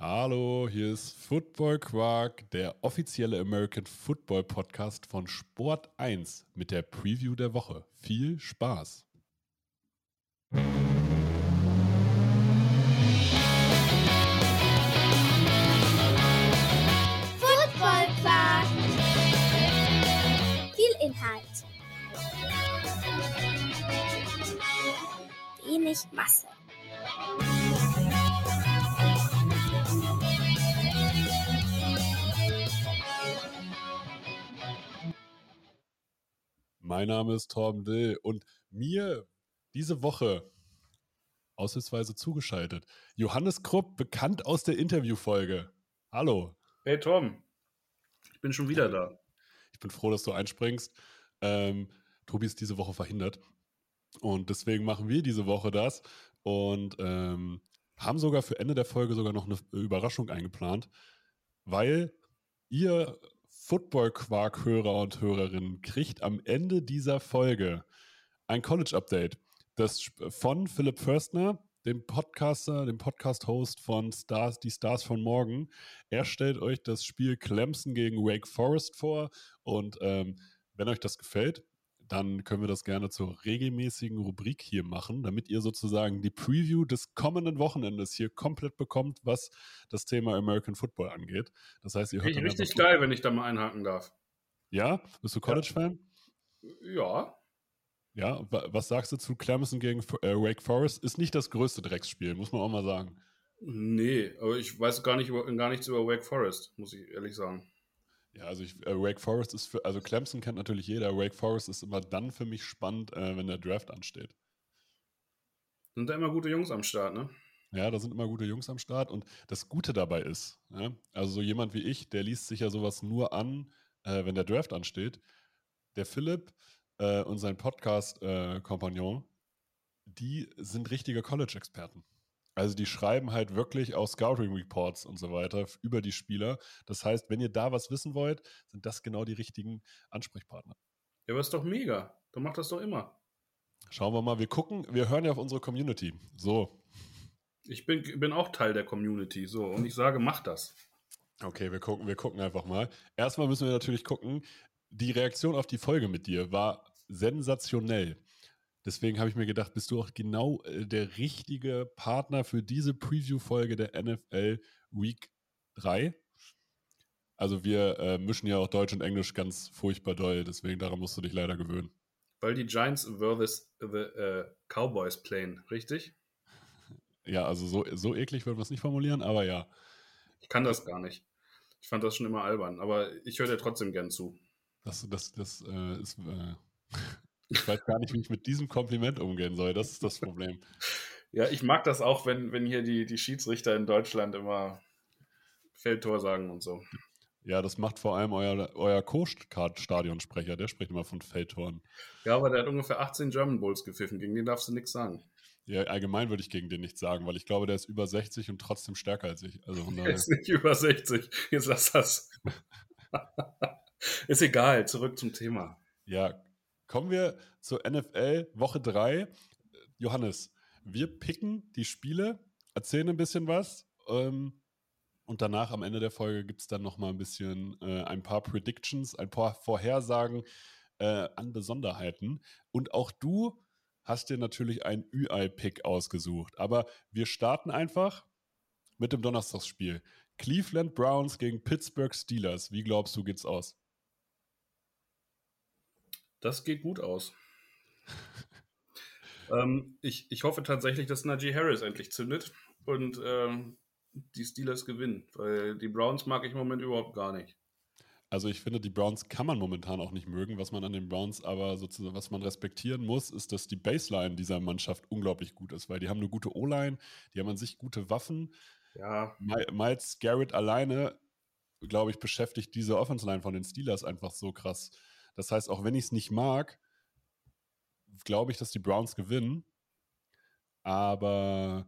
Hallo, hier ist Football Quark, der offizielle American Football Podcast von Sport 1 mit der Preview der Woche. Viel Spaß! Football Quark. Viel Inhalt. Wenig Masse. Mein Name ist Torben Dill und mir diese Woche aussichtsweise zugeschaltet Johannes Krupp, bekannt aus der Interviewfolge. Hallo. Hey Tom, ich bin schon wieder da. Ich bin froh, dass du einspringst. Ähm, Tobi ist diese Woche verhindert. Und deswegen machen wir diese Woche das und ähm, haben sogar für Ende der Folge sogar noch eine Überraschung eingeplant, weil ihr Football-Quark-Hörer und Hörerinnen kriegt am Ende dieser Folge ein College-Update. Das von Philipp Förstner, dem Podcaster, dem Podcast-Host von Stars, die Stars von morgen. Er stellt euch das Spiel Clemson gegen Wake Forest vor und ähm, wenn euch das gefällt, dann können wir das gerne zur regelmäßigen Rubrik hier machen, damit ihr sozusagen die Preview des kommenden Wochenendes hier komplett bekommt, was das Thema American Football angeht. Das heißt, ihr hört Richtig, richtig geil, wenn ich da mal einhaken darf. Ja? Bist du College-Fan? Ja. Ja, was sagst du zu Clemson gegen äh, Wake Forest? Ist nicht das größte Drecksspiel, muss man auch mal sagen. Nee, aber ich weiß gar, nicht, gar nichts über Wake Forest, muss ich ehrlich sagen. Ja, also ich, äh, Wake Forest ist für, also Clemson kennt natürlich jeder. Wake Forest ist immer dann für mich spannend, äh, wenn der Draft ansteht. Sind da immer gute Jungs am Start, ne? Ja, da sind immer gute Jungs am Start. Und das Gute dabei ist, ja, also so jemand wie ich, der liest sich ja sowas nur an, äh, wenn der Draft ansteht. Der Philipp äh, und sein Podcast-Kompagnon, die sind richtige College-Experten. Also die schreiben halt wirklich auch Scouting Reports und so weiter über die Spieler. Das heißt, wenn ihr da was wissen wollt, sind das genau die richtigen Ansprechpartner. Ja, aber ist doch mega. Du machst das doch immer. Schauen wir mal, wir gucken, wir hören ja auf unsere Community. So. Ich bin, bin auch Teil der Community, so, und ich sage, mach das. Okay, wir gucken, wir gucken einfach mal. Erstmal müssen wir natürlich gucken, die Reaktion auf die Folge mit dir war sensationell. Deswegen habe ich mir gedacht, bist du auch genau äh, der richtige Partner für diese Preview-Folge der NFL Week 3. Also wir äh, mischen ja auch Deutsch und Englisch ganz furchtbar doll, deswegen daran musst du dich leider gewöhnen. Weil die Giants versus the uh, Cowboys playen, richtig? Ja, also so, so eklig würden wir es nicht formulieren, aber ja. Ich kann das gar nicht. Ich fand das schon immer albern, aber ich höre dir trotzdem gern zu. Das, das, das äh, ist äh, ich weiß gar nicht, wie ich mit diesem Kompliment umgehen soll. Das ist das Problem. Ja, ich mag das auch, wenn, wenn hier die, die Schiedsrichter in Deutschland immer Feldtor sagen und so. Ja, das macht vor allem euer, euer Co-Stadionsprecher, der spricht immer von Feldtoren. Ja, aber der hat ungefähr 18 German Bulls gepfiffen, gegen den darfst du nichts sagen. Ja, allgemein würde ich gegen den nichts sagen, weil ich glaube, der ist über 60 und trotzdem stärker als ich. Also der ist nicht über 60. Jetzt lass das. ist egal, zurück zum Thema. Ja, Kommen wir zur NFL Woche 3. Johannes, wir picken die Spiele, erzählen ein bisschen was ähm, und danach am Ende der Folge gibt es dann nochmal ein bisschen äh, ein paar Predictions, ein paar Vorhersagen äh, an Besonderheiten. Und auch du hast dir natürlich ein UI-Pick ausgesucht. Aber wir starten einfach mit dem Donnerstagsspiel. Cleveland Browns gegen Pittsburgh Steelers. Wie glaubst du, geht's aus? Das geht gut aus. ähm, ich, ich hoffe tatsächlich, dass Najee Harris endlich zündet und ähm, die Steelers gewinnen, weil die Browns mag ich im Moment überhaupt gar nicht. Also ich finde, die Browns kann man momentan auch nicht mögen. Was man an den Browns aber sozusagen, was man respektieren muss, ist, dass die Baseline dieser Mannschaft unglaublich gut ist, weil die haben eine gute O-Line, die haben an sich gute Waffen. Ja. Miles Garrett alleine, glaube ich, beschäftigt diese Offense-Line von den Steelers einfach so krass. Das heißt, auch wenn ich es nicht mag, glaube ich, dass die Browns gewinnen. Aber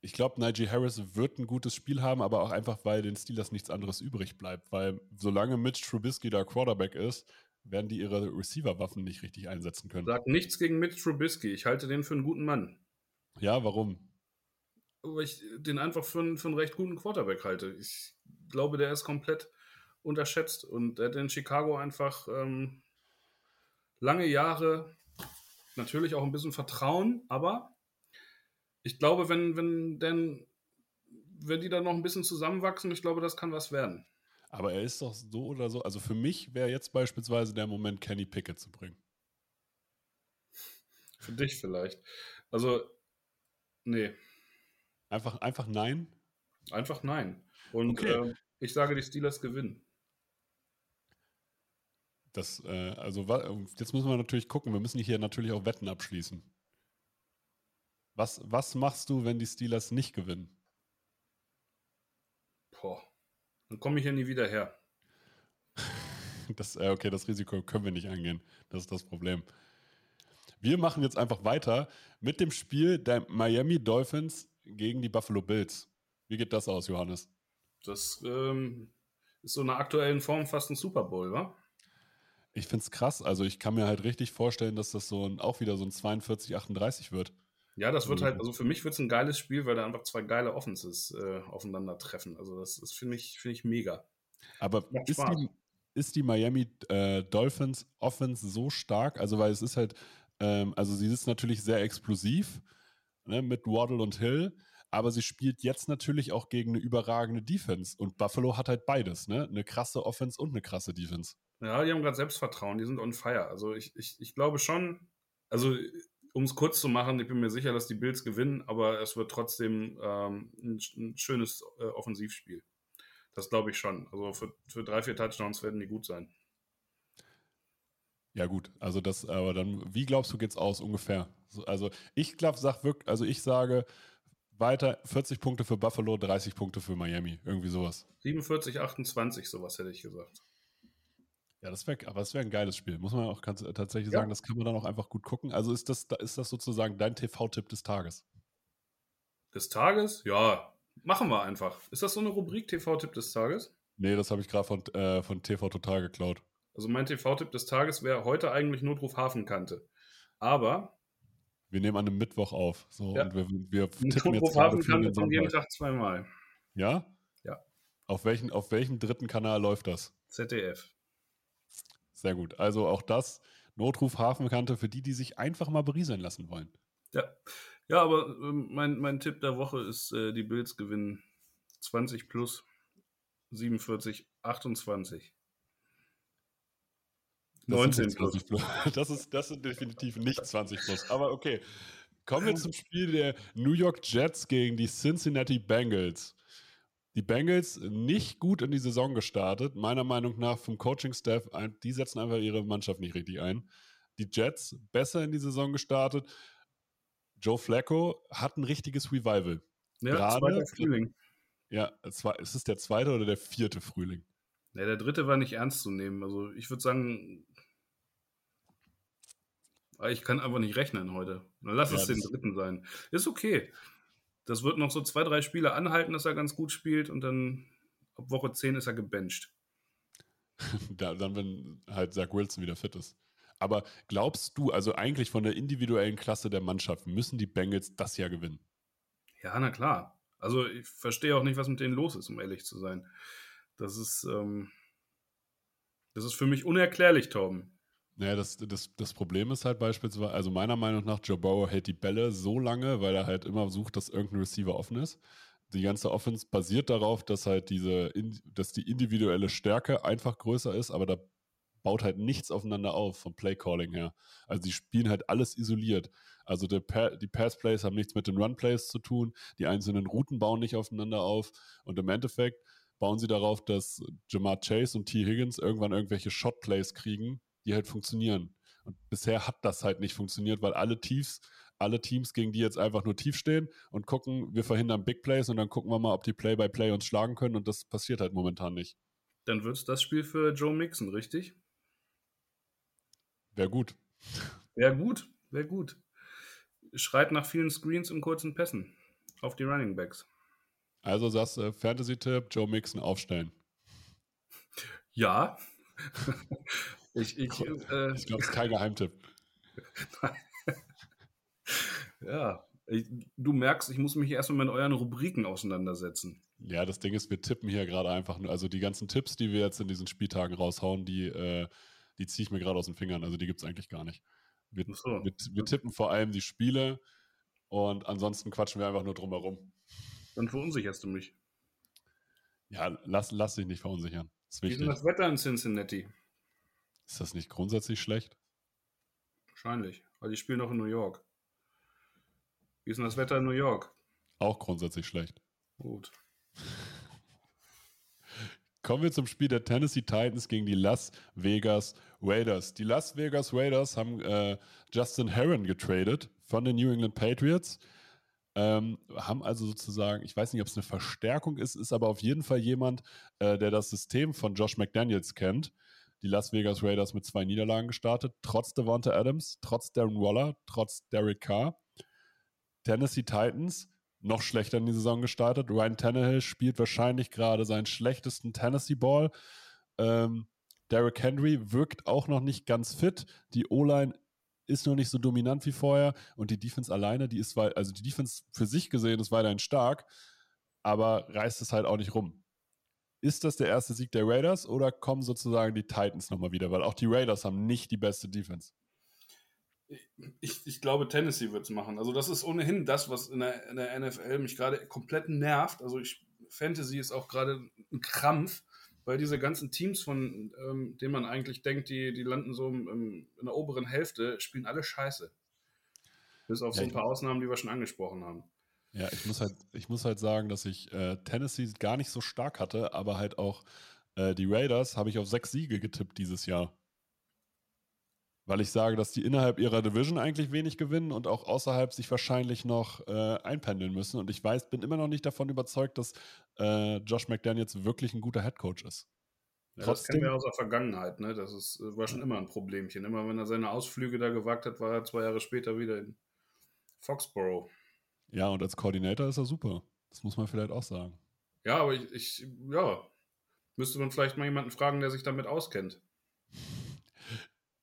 ich glaube, Najee Harris wird ein gutes Spiel haben, aber auch einfach, weil den Steelers nichts anderes übrig bleibt. Weil solange Mitch Trubisky da Quarterback ist, werden die ihre Receiver-Waffen nicht richtig einsetzen können. Sag nichts gegen Mitch Trubisky. Ich halte den für einen guten Mann. Ja, warum? weil ich den einfach für, einen- für einen recht guten Quarterback halte. Ich glaube, der ist komplett unterschätzt und er hat in Chicago einfach ähm, lange Jahre natürlich auch ein bisschen Vertrauen, aber ich glaube, wenn, wenn, denn, wenn die dann noch ein bisschen zusammenwachsen, ich glaube, das kann was werden. Aber er ist doch so oder so. Also für mich wäre jetzt beispielsweise der Moment, Kenny Pickett zu bringen. Für dich vielleicht. Also, nee, Einfach, einfach nein. einfach nein. Und Okay. ähm, ich sage, die Steelers gewinnen. Das, äh, also jetzt müssen wir natürlich gucken. Wir müssen hier natürlich auch Wetten abschließen. Was, was machst du, wenn die Steelers nicht gewinnen? Boah, dann komme ich hier nie wieder her. Das, äh, okay, das Risiko können wir nicht angehen. Das ist das Problem. Wir machen jetzt einfach weiter mit dem Spiel der Miami Dolphins gegen die Buffalo Bills. Wie geht das aus, Johannes? Das ähm, ist so in der aktuellen Form fast ein Super Bowl, wa? Ich finde es krass. Also ich kann mir halt richtig vorstellen, dass das so ein, auch wieder so ein 42-38 wird. Ja, das wird Mhm. halt, also für mich wird es ein geiles Spiel, weil da einfach zwei geile Offenses äh, aufeinandertreffen. Also das, das finde ich, finde ich mega. Aber ist die, ist die Miami äh, Dolphins Offense so stark? Also, weil es ist halt, ähm, also sie ist natürlich sehr explosiv ne, mit Waddle und Hill, aber sie spielt jetzt natürlich auch gegen eine überragende Defense. Und Buffalo hat halt beides, ne? Eine krasse Offense und eine krasse Defense. Ja, die haben gerade Selbstvertrauen, die sind on fire. Also ich, ich, ich glaube schon, also um es kurz zu machen, ich bin mir sicher, dass die Bills gewinnen, aber es wird trotzdem ähm, ein, ein schönes äh, Offensivspiel. Das glaube ich schon. Also für, für drei, vier Touchdowns werden die gut sein. Ja, gut, also das, aber dann, wie glaubst du, geht's aus ungefähr? So, Also ich glaube, sag wirklich, also ich sage weiter 40 Punkte für Buffalo, 30 Punkte für Miami. Irgendwie sowas. 47, 28, sowas hätte ich gesagt. Ja, das wäre, aber das wäre ein geiles Spiel. Muss man auch ganz, tatsächlich Ja. sagen, das kann man dann auch einfach gut gucken. Also ist das, ist das sozusagen dein TV-Tipp des Tages? Des Tages? Ja, machen wir einfach. Ist das so eine Rubrik TV-Tipp des Tages? Nee, das habe ich gerade von, äh, von TV Total geklaut. Also mein TV-Tipp des Tages wäre heute eigentlich Notruf Hafenkante. Aber Wir nehmen an einem Mittwoch auf. So, Ja. und wir, wir tippen Notruf jetzt Hafenkante kommt jeden. Tag zweimal. Ja? Ja. Auf welchen, auf welchem dritten Kanal läuft das? ZDF. Sehr gut. Also auch das Notruf Hafenkante für die, die sich einfach mal berieseln lassen wollen. Ja, ja aber ähm, mein, mein Tipp der Woche ist, äh, die Bills gewinnen 20 plus 47, 28. 19 sind nicht 20 plus. Das ist, das sind definitiv nicht 20 plus. Aber okay. Kommen wir zum Spiel der New York Jets gegen die Cincinnati Bengals. Die Bengals nicht gut in die Saison gestartet, meiner Meinung nach vom Coaching-Staff. Die setzen einfach ihre Mannschaft nicht richtig ein. Die Jets besser in die Saison gestartet. Joe Flacco hat ein richtiges Revival. Ja, Gerade- Frühling. Ja, es war- ist es der zweite oder der vierte Frühling? Ja, der dritte war nicht ernst zu nehmen. Also ich würde sagen, ich kann einfach nicht rechnen heute. Dann lass Ja, es den dritten sein. Ist okay. Das wird noch so zwei, drei Spiele anhalten, dass er ganz gut spielt und dann ab Woche 10 ist er gebencht. Da, dann, wenn halt Zach Wilson wieder fit ist. Aber glaubst du, also eigentlich von der individuellen Klasse der Mannschaft, müssen die Bengals das Jahr gewinnen? Ja, na klar. Also ich verstehe auch nicht, was mit denen los ist, um ehrlich zu sein. Das ist, ähm, das ist für mich unerklärlich, Torben. Naja, das, das, das Problem ist halt beispielsweise, also meiner Meinung nach, Joe Burrow hält die Bälle so lange, weil er halt immer sucht, dass irgendein Receiver offen ist. Die ganze Offense basiert darauf, dass halt diese, dass die individuelle Stärke einfach größer ist, aber da baut halt nichts aufeinander auf vom Play-Calling her. Also die spielen halt alles isoliert. Also pa die Pass-Plays haben nichts mit den Run-Plays zu tun, die einzelnen Routen bauen nicht aufeinander auf und im Endeffekt bauen sie darauf, dass Jamar Chase und T. Higgins irgendwann irgendwelche Shot-Plays kriegen, die halt funktionieren. Und bisher hat das halt nicht funktioniert, weil alle Tiefs, alle Teams, gegen die jetzt einfach nur tief stehen und gucken, wir verhindern Big Plays und dann gucken wir mal, ob die Play-by-Play uns schlagen können und das passiert halt momentan nicht. Dann wird es das Spiel für Joe Mixon, richtig? Wäre gut. Wäre gut, wäre gut. Schreit nach vielen Screens und kurzen Pässen auf die Running Backs. Also sagst du, Fantasy-Tipp, Joe Mixon aufstellen. Ja. Ich, ich, äh, Ich glaube, es ist kein Geheimtipp. ja. Ich, du merkst, ich muss mich erstmal mit euren Rubriken auseinandersetzen. Ja, das Ding ist, wir tippen hier gerade einfach nur, also die ganzen Tipps, die wir jetzt in diesen Spieltagen raushauen, die, äh, die ziehe ich mir gerade aus den Fingern. Also die gibt es eigentlich gar nicht. Wir, so. wir, wir tippen vor allem die Spiele und ansonsten quatschen wir einfach nur drum herum. Dann verunsicherst du mich. Ja, lass, lass dich nicht verunsichern. Ist Wie ist das Wetter in Cincinnati? Ist das nicht grundsätzlich schlecht? Wahrscheinlich, weil die spielen noch in New York. Wie ist denn das Wetter in New York? Auch grundsätzlich schlecht. Gut. Kommen wir zum Spiel der Tennessee Titans gegen die Las Vegas Raiders. Die Las Vegas Raiders haben äh, Justin Herron getradet von den New England Patriots. Ähm, haben also sozusagen, ich weiß nicht, ob es eine Verstärkung ist, ist aber auf jeden Fall jemand, äh, der das System von Josh McDaniels kennt. Die Las Vegas Raiders mit zwei Niederlagen gestartet, trotz Devonta Adams, trotz Darren Waller, trotz Derek Carr. Tennessee Titans noch schlechter in die Saison gestartet. Ryan Tannehill spielt wahrscheinlich gerade seinen schlechtesten Tennessee-Ball. Ähm, Derrick Henry wirkt auch noch nicht ganz fit. Die O-Line ist noch nicht so dominant wie vorher und die Defense alleine, die ist, also die Defense für sich gesehen ist weiterhin stark, aber reißt es halt auch nicht rum. Ist das der erste Sieg der Raiders oder kommen sozusagen die Titans nochmal wieder? Weil auch die Raiders haben nicht die beste Defense. Ich, ich glaube, Tennessee wird es machen. Also, das ist ohnehin das, was in der, in der NFL mich gerade komplett nervt. Also, ich, Fantasy ist auch gerade ein Krampf, weil diese ganzen Teams, von ähm, denen man eigentlich denkt, die, die landen so im, in der oberen Hälfte, spielen alle scheiße. Bis auf so ein paar Ausnahmen, die wir schon angesprochen haben. Ja, ich muss halt, ich muss halt sagen, dass ich äh, Tennessee gar nicht so stark hatte, aber halt auch äh, die Raiders habe ich auf sechs Siege getippt dieses Jahr weil ich sage, dass die innerhalb ihrer Division eigentlich wenig gewinnen und auch außerhalb sich wahrscheinlich noch äh, einpendeln müssen. Und ich weiß, bin immer noch nicht davon überzeugt, dass äh, Josh McDaniels wirklich ein guter Headcoach ist. Ja, Trotzdem, das kennen wir aus der Vergangenheit, ne? Das ist, äh, war schon immer ein Problemchen. Immer wenn er seine Ausflüge da gewagt hat, war er zwei Jahre später wieder in Foxborough. Ja, und als Koordinator ist er super. Das muss man vielleicht auch sagen. Ja, aber ich, ich ja, müsste man vielleicht mal jemanden fragen, der sich damit auskennt.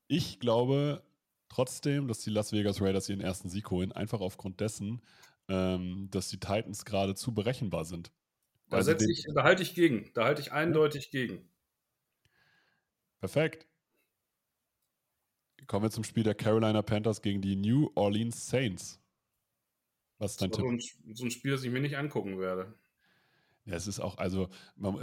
Ich glaube trotzdem, dass die Las Vegas Raiders ihren ersten Sieg holen, einfach aufgrund dessen, ähm, dass die Titans gerade zu berechenbar sind. Da, setze ich, da halte ich gegen. Da halte ich eindeutig gegen. Perfekt. Kommen wir zum Spiel der Carolina Panthers gegen die New Orleans Saints. Was ist dein Tipp? So ein, so ein Spiel, das ich mir nicht angucken werde. Ja, es ist auch, also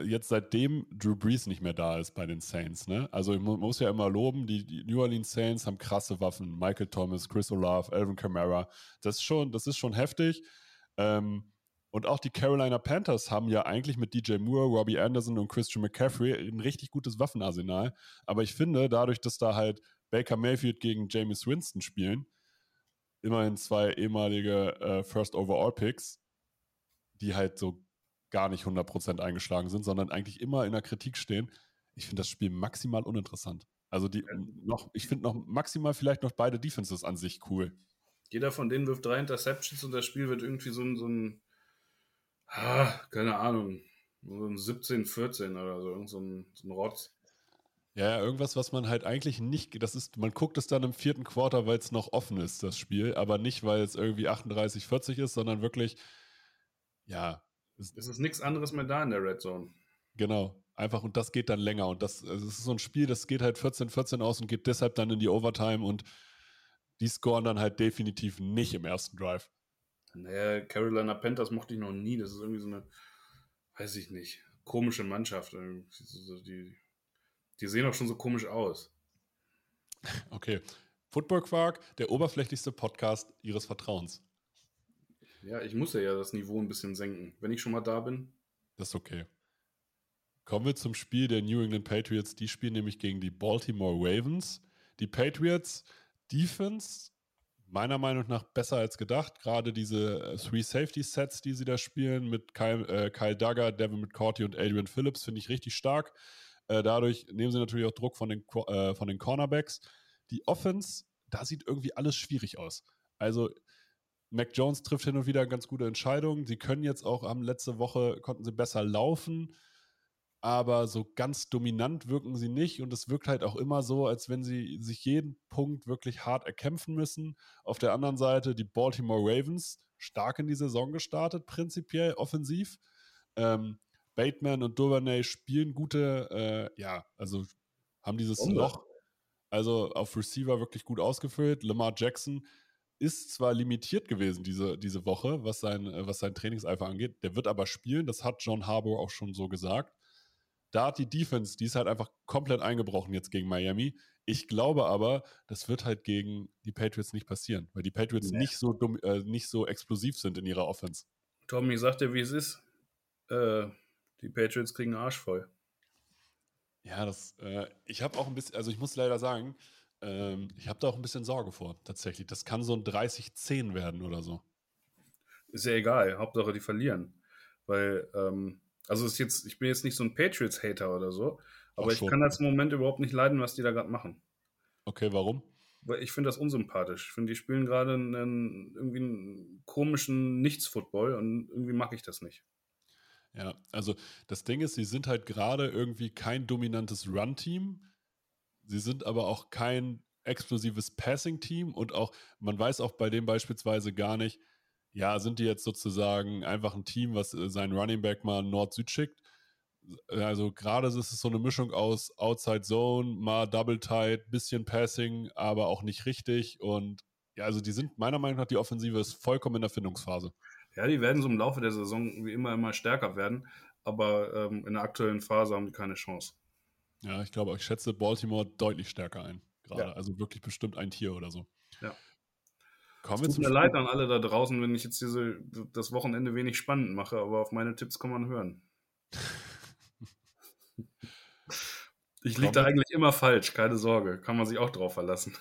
jetzt seitdem Drew Brees nicht mehr da ist bei den Saints, ne? Also man muss ja immer loben, die, die New Orleans Saints haben krasse Waffen. Michael Thomas, Chris Olave, Alvin Kamara. Das ist schon, das ist schon heftig. Ähm, und auch die Carolina Panthers haben ja eigentlich mit DJ Moore, Robbie Anderson und Christian McCaffrey ein richtig gutes Waffenarsenal. Aber ich finde, dadurch, dass da halt Baker Mayfield gegen James Winston spielen, immerhin zwei ehemalige äh, First Overall Picks, die halt so gar nicht 100% eingeschlagen sind, sondern eigentlich immer in der Kritik stehen. Ich finde das Spiel maximal uninteressant. Also die noch, ich finde noch maximal vielleicht noch beide Defenses an sich cool. Jeder von denen wirft drei Interceptions und das Spiel wird irgendwie so ein, so ein ah, keine Ahnung, so ein 17, 14 oder so, so ein, so ein Rotz. Ja, irgendwas, was man halt eigentlich nicht, das ist, man guckt es dann im vierten Quarter, weil es noch offen ist, das Spiel, aber nicht, weil es irgendwie 38, 40 ist, sondern wirklich, ja, es, ist nichts anderes mehr da in der Red Zone. Genau, einfach und das geht dann länger und das, also es ist so ein Spiel, das geht halt 14-14 aus und geht deshalb dann in die Overtime und die scoren dann halt definitiv nicht im ersten Drive. Naja, Carolina Panthers mochte ich noch nie. Das ist irgendwie so eine, weiß ich nicht, komische Mannschaft. Die, die sehen auch schon so komisch aus. Okay. Football Quark, der oberflächlichste Podcast Ihres Vertrauens. Ja, ich muss ja, ja das Niveau ein bisschen senken. Wenn ich schon mal da bin. Das ist okay. Kommen wir zum Spiel der New England Patriots. Die spielen nämlich gegen die Baltimore Ravens. Die Patriots Defense, meiner Meinung nach besser als gedacht. Gerade diese äh, Three Safety Sets, die sie da spielen, mit Kyle, äh, Kyle Duggar, Devin McCourty und Adrian Phillips, finde ich richtig stark. Äh, dadurch nehmen sie natürlich auch Druck von den, äh, von den Cornerbacks. Die Offense, da sieht irgendwie alles schwierig aus. Also Mac Jones trifft hin und wieder ganz gute Entscheidungen. Sie können jetzt auch, haben letzte Woche, konnten sie besser laufen, aber so ganz dominant wirken sie nicht und es wirkt halt auch immer so, als wenn sie sich jeden Punkt wirklich hart erkämpfen müssen. Auf der anderen Seite die Baltimore Ravens stark in die Saison gestartet, prinzipiell offensiv. Ähm, Bateman und Duvernay spielen gute, äh, ja, also haben dieses Bombe. Loch, also auf Receiver wirklich gut ausgefüllt. Lamar Jackson ist zwar limitiert gewesen diese, diese Woche, was sein, äh, was sein Trainingseifer angeht, der wird aber spielen, das hat John Harbour auch schon so gesagt. Da hat die Defense, die ist halt einfach komplett eingebrochen jetzt gegen Miami. Ich glaube aber, das wird halt gegen die Patriots nicht passieren, weil die Patriots Nee. nicht, so dumm, äh, nicht so explosiv sind in ihrer Offense. Tommy, ich sag dir, wie es ist. Äh, die Patriots kriegen Arsch voll. Ja, das, äh, ich habe auch ein bisschen, also ich muss leider sagen, ähm, ich habe da auch ein bisschen Sorge vor, tatsächlich. Das kann so ein 30-10 werden oder so. Ist ja egal, Hauptsache die verlieren. Weil, ähm, also ist jetzt, ich bin jetzt nicht so ein Patriots-Hater oder so, aber Ach ich kann das im Moment überhaupt nicht leiden, was die da gerade machen. Okay, warum? Weil ich finde das unsympathisch. Ich finde, die spielen gerade einen, irgendwie einen komischen Nichts-Football und irgendwie mag ich das nicht. Ja, also das Ding ist, sie sind halt gerade irgendwie kein dominantes Run-Team. Sie sind aber auch kein explosives Passing-Team und auch, man weiß auch bei dem beispielsweise gar nicht, ja, sind die jetzt sozusagen einfach ein Team, was äh, seinen Running Back mal Nord-Süd schickt? Also gerade ist es so eine Mischung aus Outside Zone, mal Double Tight, bisschen Passing, aber auch nicht richtig. Und ja, also die sind meiner Meinung nach, die Offensive ist vollkommen in der Findungsphase. Ja, die werden so im Laufe der Saison wie immer immer stärker werden, aber ähm, in der aktuellen Phase haben die keine Chance. Ja, ich glaube, ich schätze Baltimore deutlich stärker ein. Gerade. Ja. Also wirklich bestimmt ein Tier oder so. Ja. Kommen wir Tut mir Spiel. leid an alle da draußen, wenn ich jetzt diese, das Wochenende wenig spannend mache, aber auf meine Tipps kann man hören. Ich liege da eigentlich immer falsch, keine Sorge. Kann man sich auch drauf verlassen.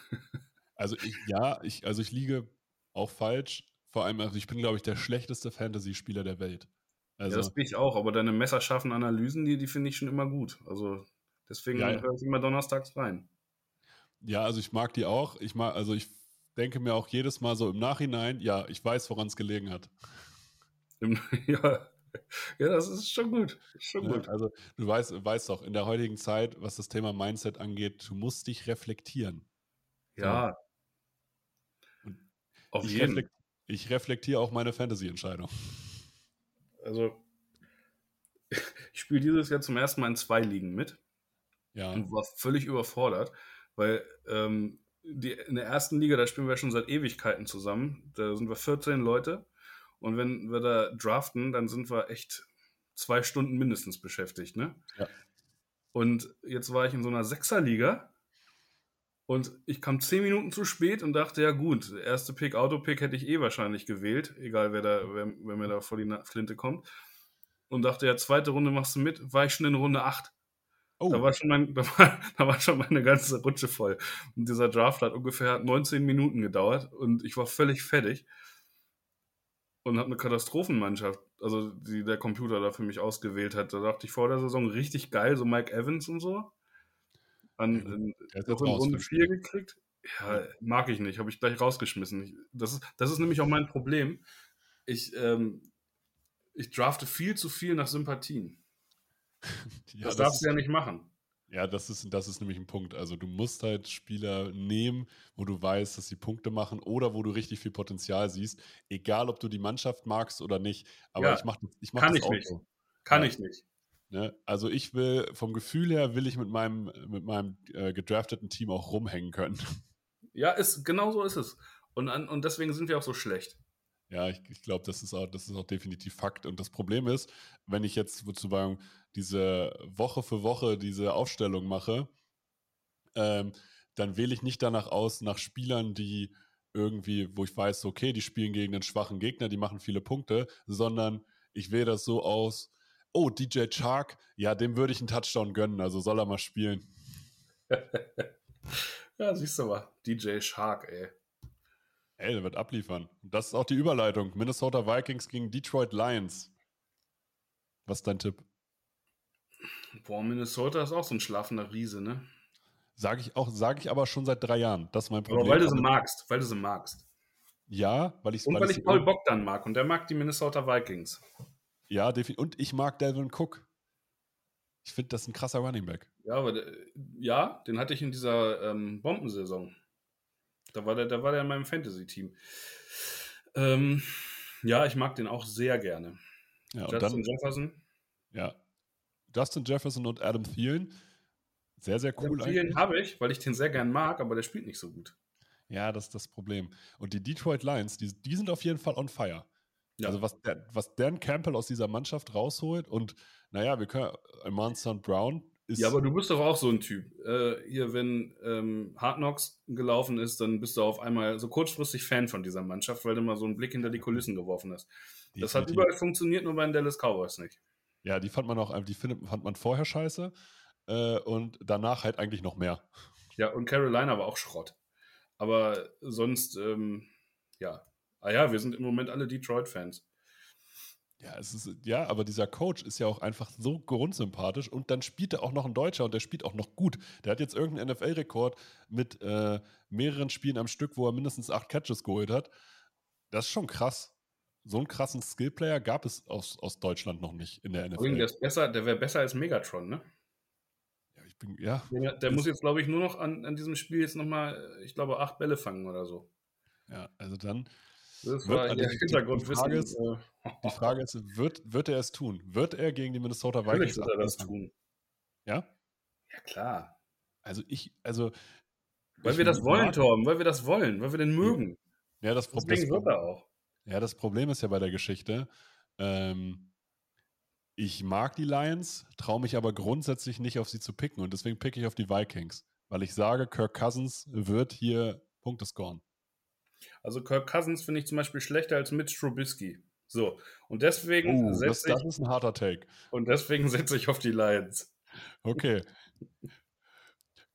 Also ich, ja, ich, also ich liege auch falsch. Vor allem, also ich bin, glaube ich, der schlechteste Fantasy-Spieler der Welt. Also, ja, das bin ich auch, aber deine messerscharfen Analysen, die, die finde ich schon immer gut. Also deswegen Ja, ja. höre ich immer donnerstags rein. ja, also ich mag die auch. Ich mag, also ich denke mir auch jedes Mal so im Nachhinein, ja, ich weiß, woran es gelegen hat. Ja. ja, das ist schon gut. Schon Ne? gut. Also du weißt, weißt doch, in der heutigen Zeit, was das Thema Mindset angeht, du musst dich reflektieren. Ja. Und Auf jeden reflekt, ich reflektiere auch meine Fantasy-Entscheidung. Also, ich spiele dieses Jahr zum ersten Mal in zwei Ligen mit Ja. und war völlig überfordert, weil ähm, die, in der ersten Liga, da spielen wir schon seit Ewigkeiten zusammen. Da sind wir 14 Leute und wenn wir da draften, dann sind wir echt zwei Stunden mindestens beschäftigt. Ne? Ja. Und jetzt war ich in so einer Sechserliga und ich kam zehn Minuten zu spät und dachte, ja gut, der erste Pick, Autopick hätte ich eh wahrscheinlich gewählt, egal wer, da, wer, wer mir da vor die Flinte kommt. Und dachte, ja, zweite Runde machst du mit, war ich schon in Runde 8. Oh, Da, war schon mein, da, war, da war schon meine ganze Rutsche voll. Und dieser Draft hat ungefähr 19 Minuten gedauert und ich war völlig fertig und habe eine Katastrophenmannschaft, also die der Computer da für mich ausgewählt hat. Da dachte ich vor der Saison richtig geil, so Mike Evans und so. An, Ja, jetzt in Runde für 4 gekriegt. Ja, mag ich nicht, habe ich gleich rausgeschmissen. Ich, das, ist, das ist nämlich auch mein Problem. Ich, ähm, ich drafte viel zu viel nach Sympathien. ja, das das darfst du ja nicht machen. ja das, ist, das ist nämlich ein Punkt. Also du musst halt Spieler nehmen, wo du weißt, dass sie Punkte machen oder wo du richtig viel Potenzial siehst. Egal, ob du die Mannschaft magst oder nicht. Aber Ja, ich mache ich mach kann das ich auch nicht. so. Kann Ja. ich nicht. Ne? Also ich will, vom Gefühl her will ich mit meinem, mit meinem äh, gedrafteten Team auch rumhängen können. Ja, ist, genau so ist es. Und, an, und deswegen sind wir auch so schlecht. Ja, ich, ich glaube, das, ist auch- das ist auch definitiv Fakt. Und das Problem ist, wenn ich jetzt sozusagen diese Woche für Woche diese Aufstellung mache, ähm, dann wähle ich nicht danach aus, nach Spielern, die irgendwie, wo ich weiß, okay, die spielen gegen einen schwachen Gegner, die machen viele Punkte, sondern ich wähle das so aus, oh, DJ Chark, ja, dem würde ich einen Touchdown gönnen, also soll er mal spielen. Ja, siehst du mal. DJ Shark, ey. Ey, der wird abliefern. Das ist auch die Überleitung. Minnesota Vikings gegen Detroit Lions. Was ist dein Tipp? Boah, Minnesota ist auch so ein schlafender Riese, ne? Sage ich auch, sage ich aber schon seit drei Jahren. Das ist mein Problem. Aber weil du sie magst, weil du sie magst. Ja, weil ich Und weil ich ich Paul Bogdan mag und der mag die Minnesota Vikings. Ja, definitiv. Und ich mag Delvin Cook. Ich finde, das ist ein krasser Running Back. Ja, aber ja, den hatte ich in dieser ähm, Bombensaison. Da war der, da war der in meinem Fantasy-Team. Ähm, Ja, ich mag den auch sehr gerne. Ja, und Justin dann, Jefferson. ja, Justin Jefferson und Adam Thielen. Sehr, sehr cool Den eigentlich. habe ich, weil ich den sehr gern mag, aber der spielt nicht so gut. Ja, das ist das Problem. Und die Detroit Lions, die, die sind auf jeden Fall on fire. Ja. Also was, was Dan Campbell aus dieser Mannschaft rausholt und naja, wir können, Amon St. Brown ist, Ja, aber du bist doch auch so ein Typ. Äh, hier, wenn ähm, Hard Knocks gelaufen ist, dann bist du auf einmal so kurzfristig Fan von dieser Mannschaft, weil du mal so einen Blick hinter die Kulissen geworfen hast. Das hat überall funktioniert, nur bei den Dallas Cowboys nicht. Ja, die fand man auch, die findet, fand man vorher scheiße äh, und danach halt eigentlich noch mehr. Ja, und Carolina war auch Schrott. Aber sonst, ähm, ja. Ah ja, wir sind im Moment alle Detroit-Fans. Ja, es ist, ja, aber dieser Coach ist ja auch einfach so grundsympathisch und dann spielt er auch noch ein Deutscher und der spielt auch noch gut. Der hat jetzt irgendeinen NFL-Rekord mit äh, mehreren Spielen am Stück, wo er mindestens acht Catches geholt hat. Das ist schon krass. So einen krassen Skillplayer gab es aus, aus Deutschland noch nicht in der NFL. Der ist besser, der wäre besser als Megatron, ne? ja, ich bin, ja, Der, der muss jetzt, glaube ich, nur noch an, an diesem Spiel jetzt nochmal, ich glaube, acht Bälle fangen oder so. ja, also dann, Das Wird- war also hier die- die Hintergrundwissen. Frage ist- äh, die Frage ist, wird, wird er es tun? Wird er gegen die Minnesota Vikings wird er das tun. Ja? Ja, klar. Also ich, also. Weil ich wir das wollen, Torben, weil wir das wollen, weil wir den mögen. Ja, das, Pro- Deswegen wird er auch. Ja, das Problem ist ja bei der Geschichte, ähm, ich mag die Lions, traue mich aber grundsätzlich nicht auf sie zu picken und deswegen picke ich auf die Vikings, weil ich sage, Kirk Cousins wird hier Punkte scoren. Also Kirk Cousins finde ich zum Beispiel schlechter als Mitch Trubisky. So, und deswegen das, setze das ich, ist ein harter Take. und deswegen setze ich auf die Lions. Okay.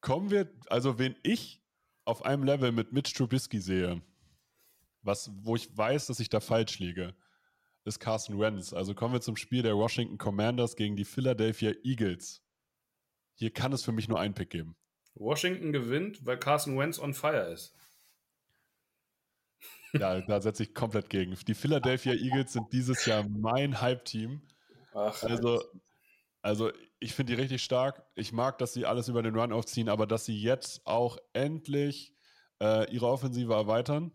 Kommen wir, also wen ich auf einem Level mit Mitch Trubisky sehe, was, wo ich weiß, dass ich da falsch liege, ist Carson Wentz. Also kommen wir zum Spiel der Washington Commanders gegen die Philadelphia Eagles. Hier kann es für mich nur einen Pick geben. Washington gewinnt, weil Carson Wentz on fire ist. Ja, da setze ich komplett gegen. Die Philadelphia Eagles sind dieses Jahr mein Hype-Team. Also, also ich finde die richtig stark. Ich mag, dass sie alles über den Run aufziehen, aber dass sie jetzt auch endlich äh, ihre Offensive erweitern,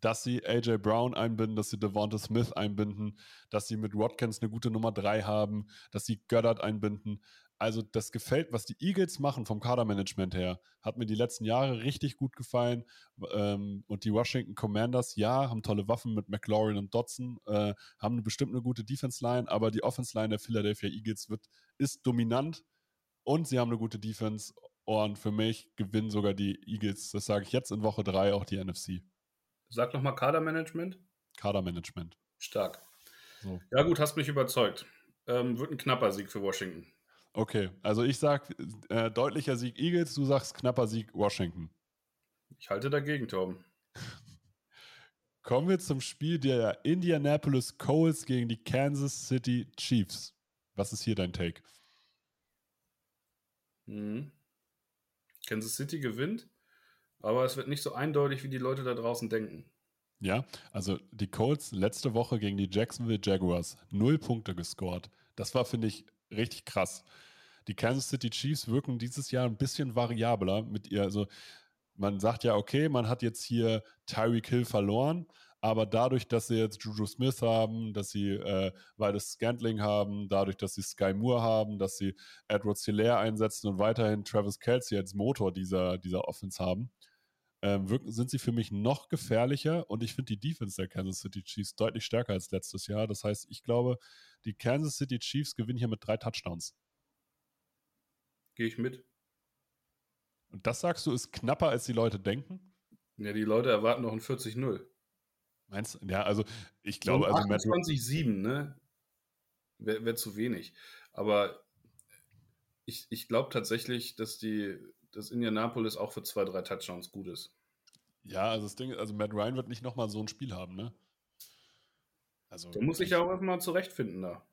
dass sie AJ Brown einbinden, dass sie Devonta Smith einbinden, dass sie mit Watkins eine gute Nummer 3 haben, dass sie Goddard einbinden. Also das gefällt, was die Eagles machen vom Kadermanagement her, hat mir die letzten Jahre richtig gut gefallen. Ähm, und die Washington Commanders, ja, haben tolle Waffen mit McLaurin und Dotson, äh, haben bestimmt eine gute Defense-Line, aber die Offense-Line der Philadelphia Eagles wird, ist dominant und sie haben eine gute Defense. Und für mich gewinnen sogar die Eagles, das sage ich jetzt in Woche 3, auch die NFC. Sag nochmal Kadermanagement. Kadermanagement. Stark. So. Ja, gut, hast mich überzeugt. Ähm, wird ein knapper Sieg für Washington. Okay, also ich sage äh, deutlicher Sieg Eagles, du sagst knapper Sieg Washington. Ich halte dagegen, Torben. Kommen wir zum Spiel der Indianapolis Colts gegen die Kansas City Chiefs. Was ist hier dein Take? Mhm. Kansas City gewinnt, aber es wird nicht so eindeutig, wie die Leute da draußen denken. Ja, also die Colts letzte Woche gegen die Jacksonville Jaguars null Punkte gescored. Das war, finde ich, richtig krass. Die Kansas City Chiefs wirken dieses Jahr ein bisschen variabler mit ihr. Also man sagt ja, okay, man hat jetzt hier Tyreek Hill verloren, aber dadurch, dass sie jetzt Juju Smith haben, dass sie äh, Vitus Scantling haben, dadurch, dass sie Sky Moore haben, dass sie Edward Hilaire einsetzen und weiterhin Travis Kelsey als Motor dieser, dieser Offense haben, wirken, sind sie für mich noch gefährlicher und ich finde die Defense der Kansas City Chiefs deutlich stärker als letztes Jahr. Das heißt, ich glaube, die Kansas City Chiefs gewinnen hier mit drei Touchdowns. Gehe ich mit. Und das sagst du, ist knapper, als die Leute denken? Ja, die Leute erwarten noch ein 40-0. Meinst du? Ja, also ich So glaube, ein also Matt, 28-7, ne? Wäre wär zu wenig. Aber ich, ich glaube tatsächlich, dass die, dass Indianapolis auch für zwei, drei Touchdowns gut ist. ja, also das Ding, also Matt Ryan wird nicht nochmal so ein Spiel haben, ne? Also Der muss sich ja auch erstmal zurechtfinden da.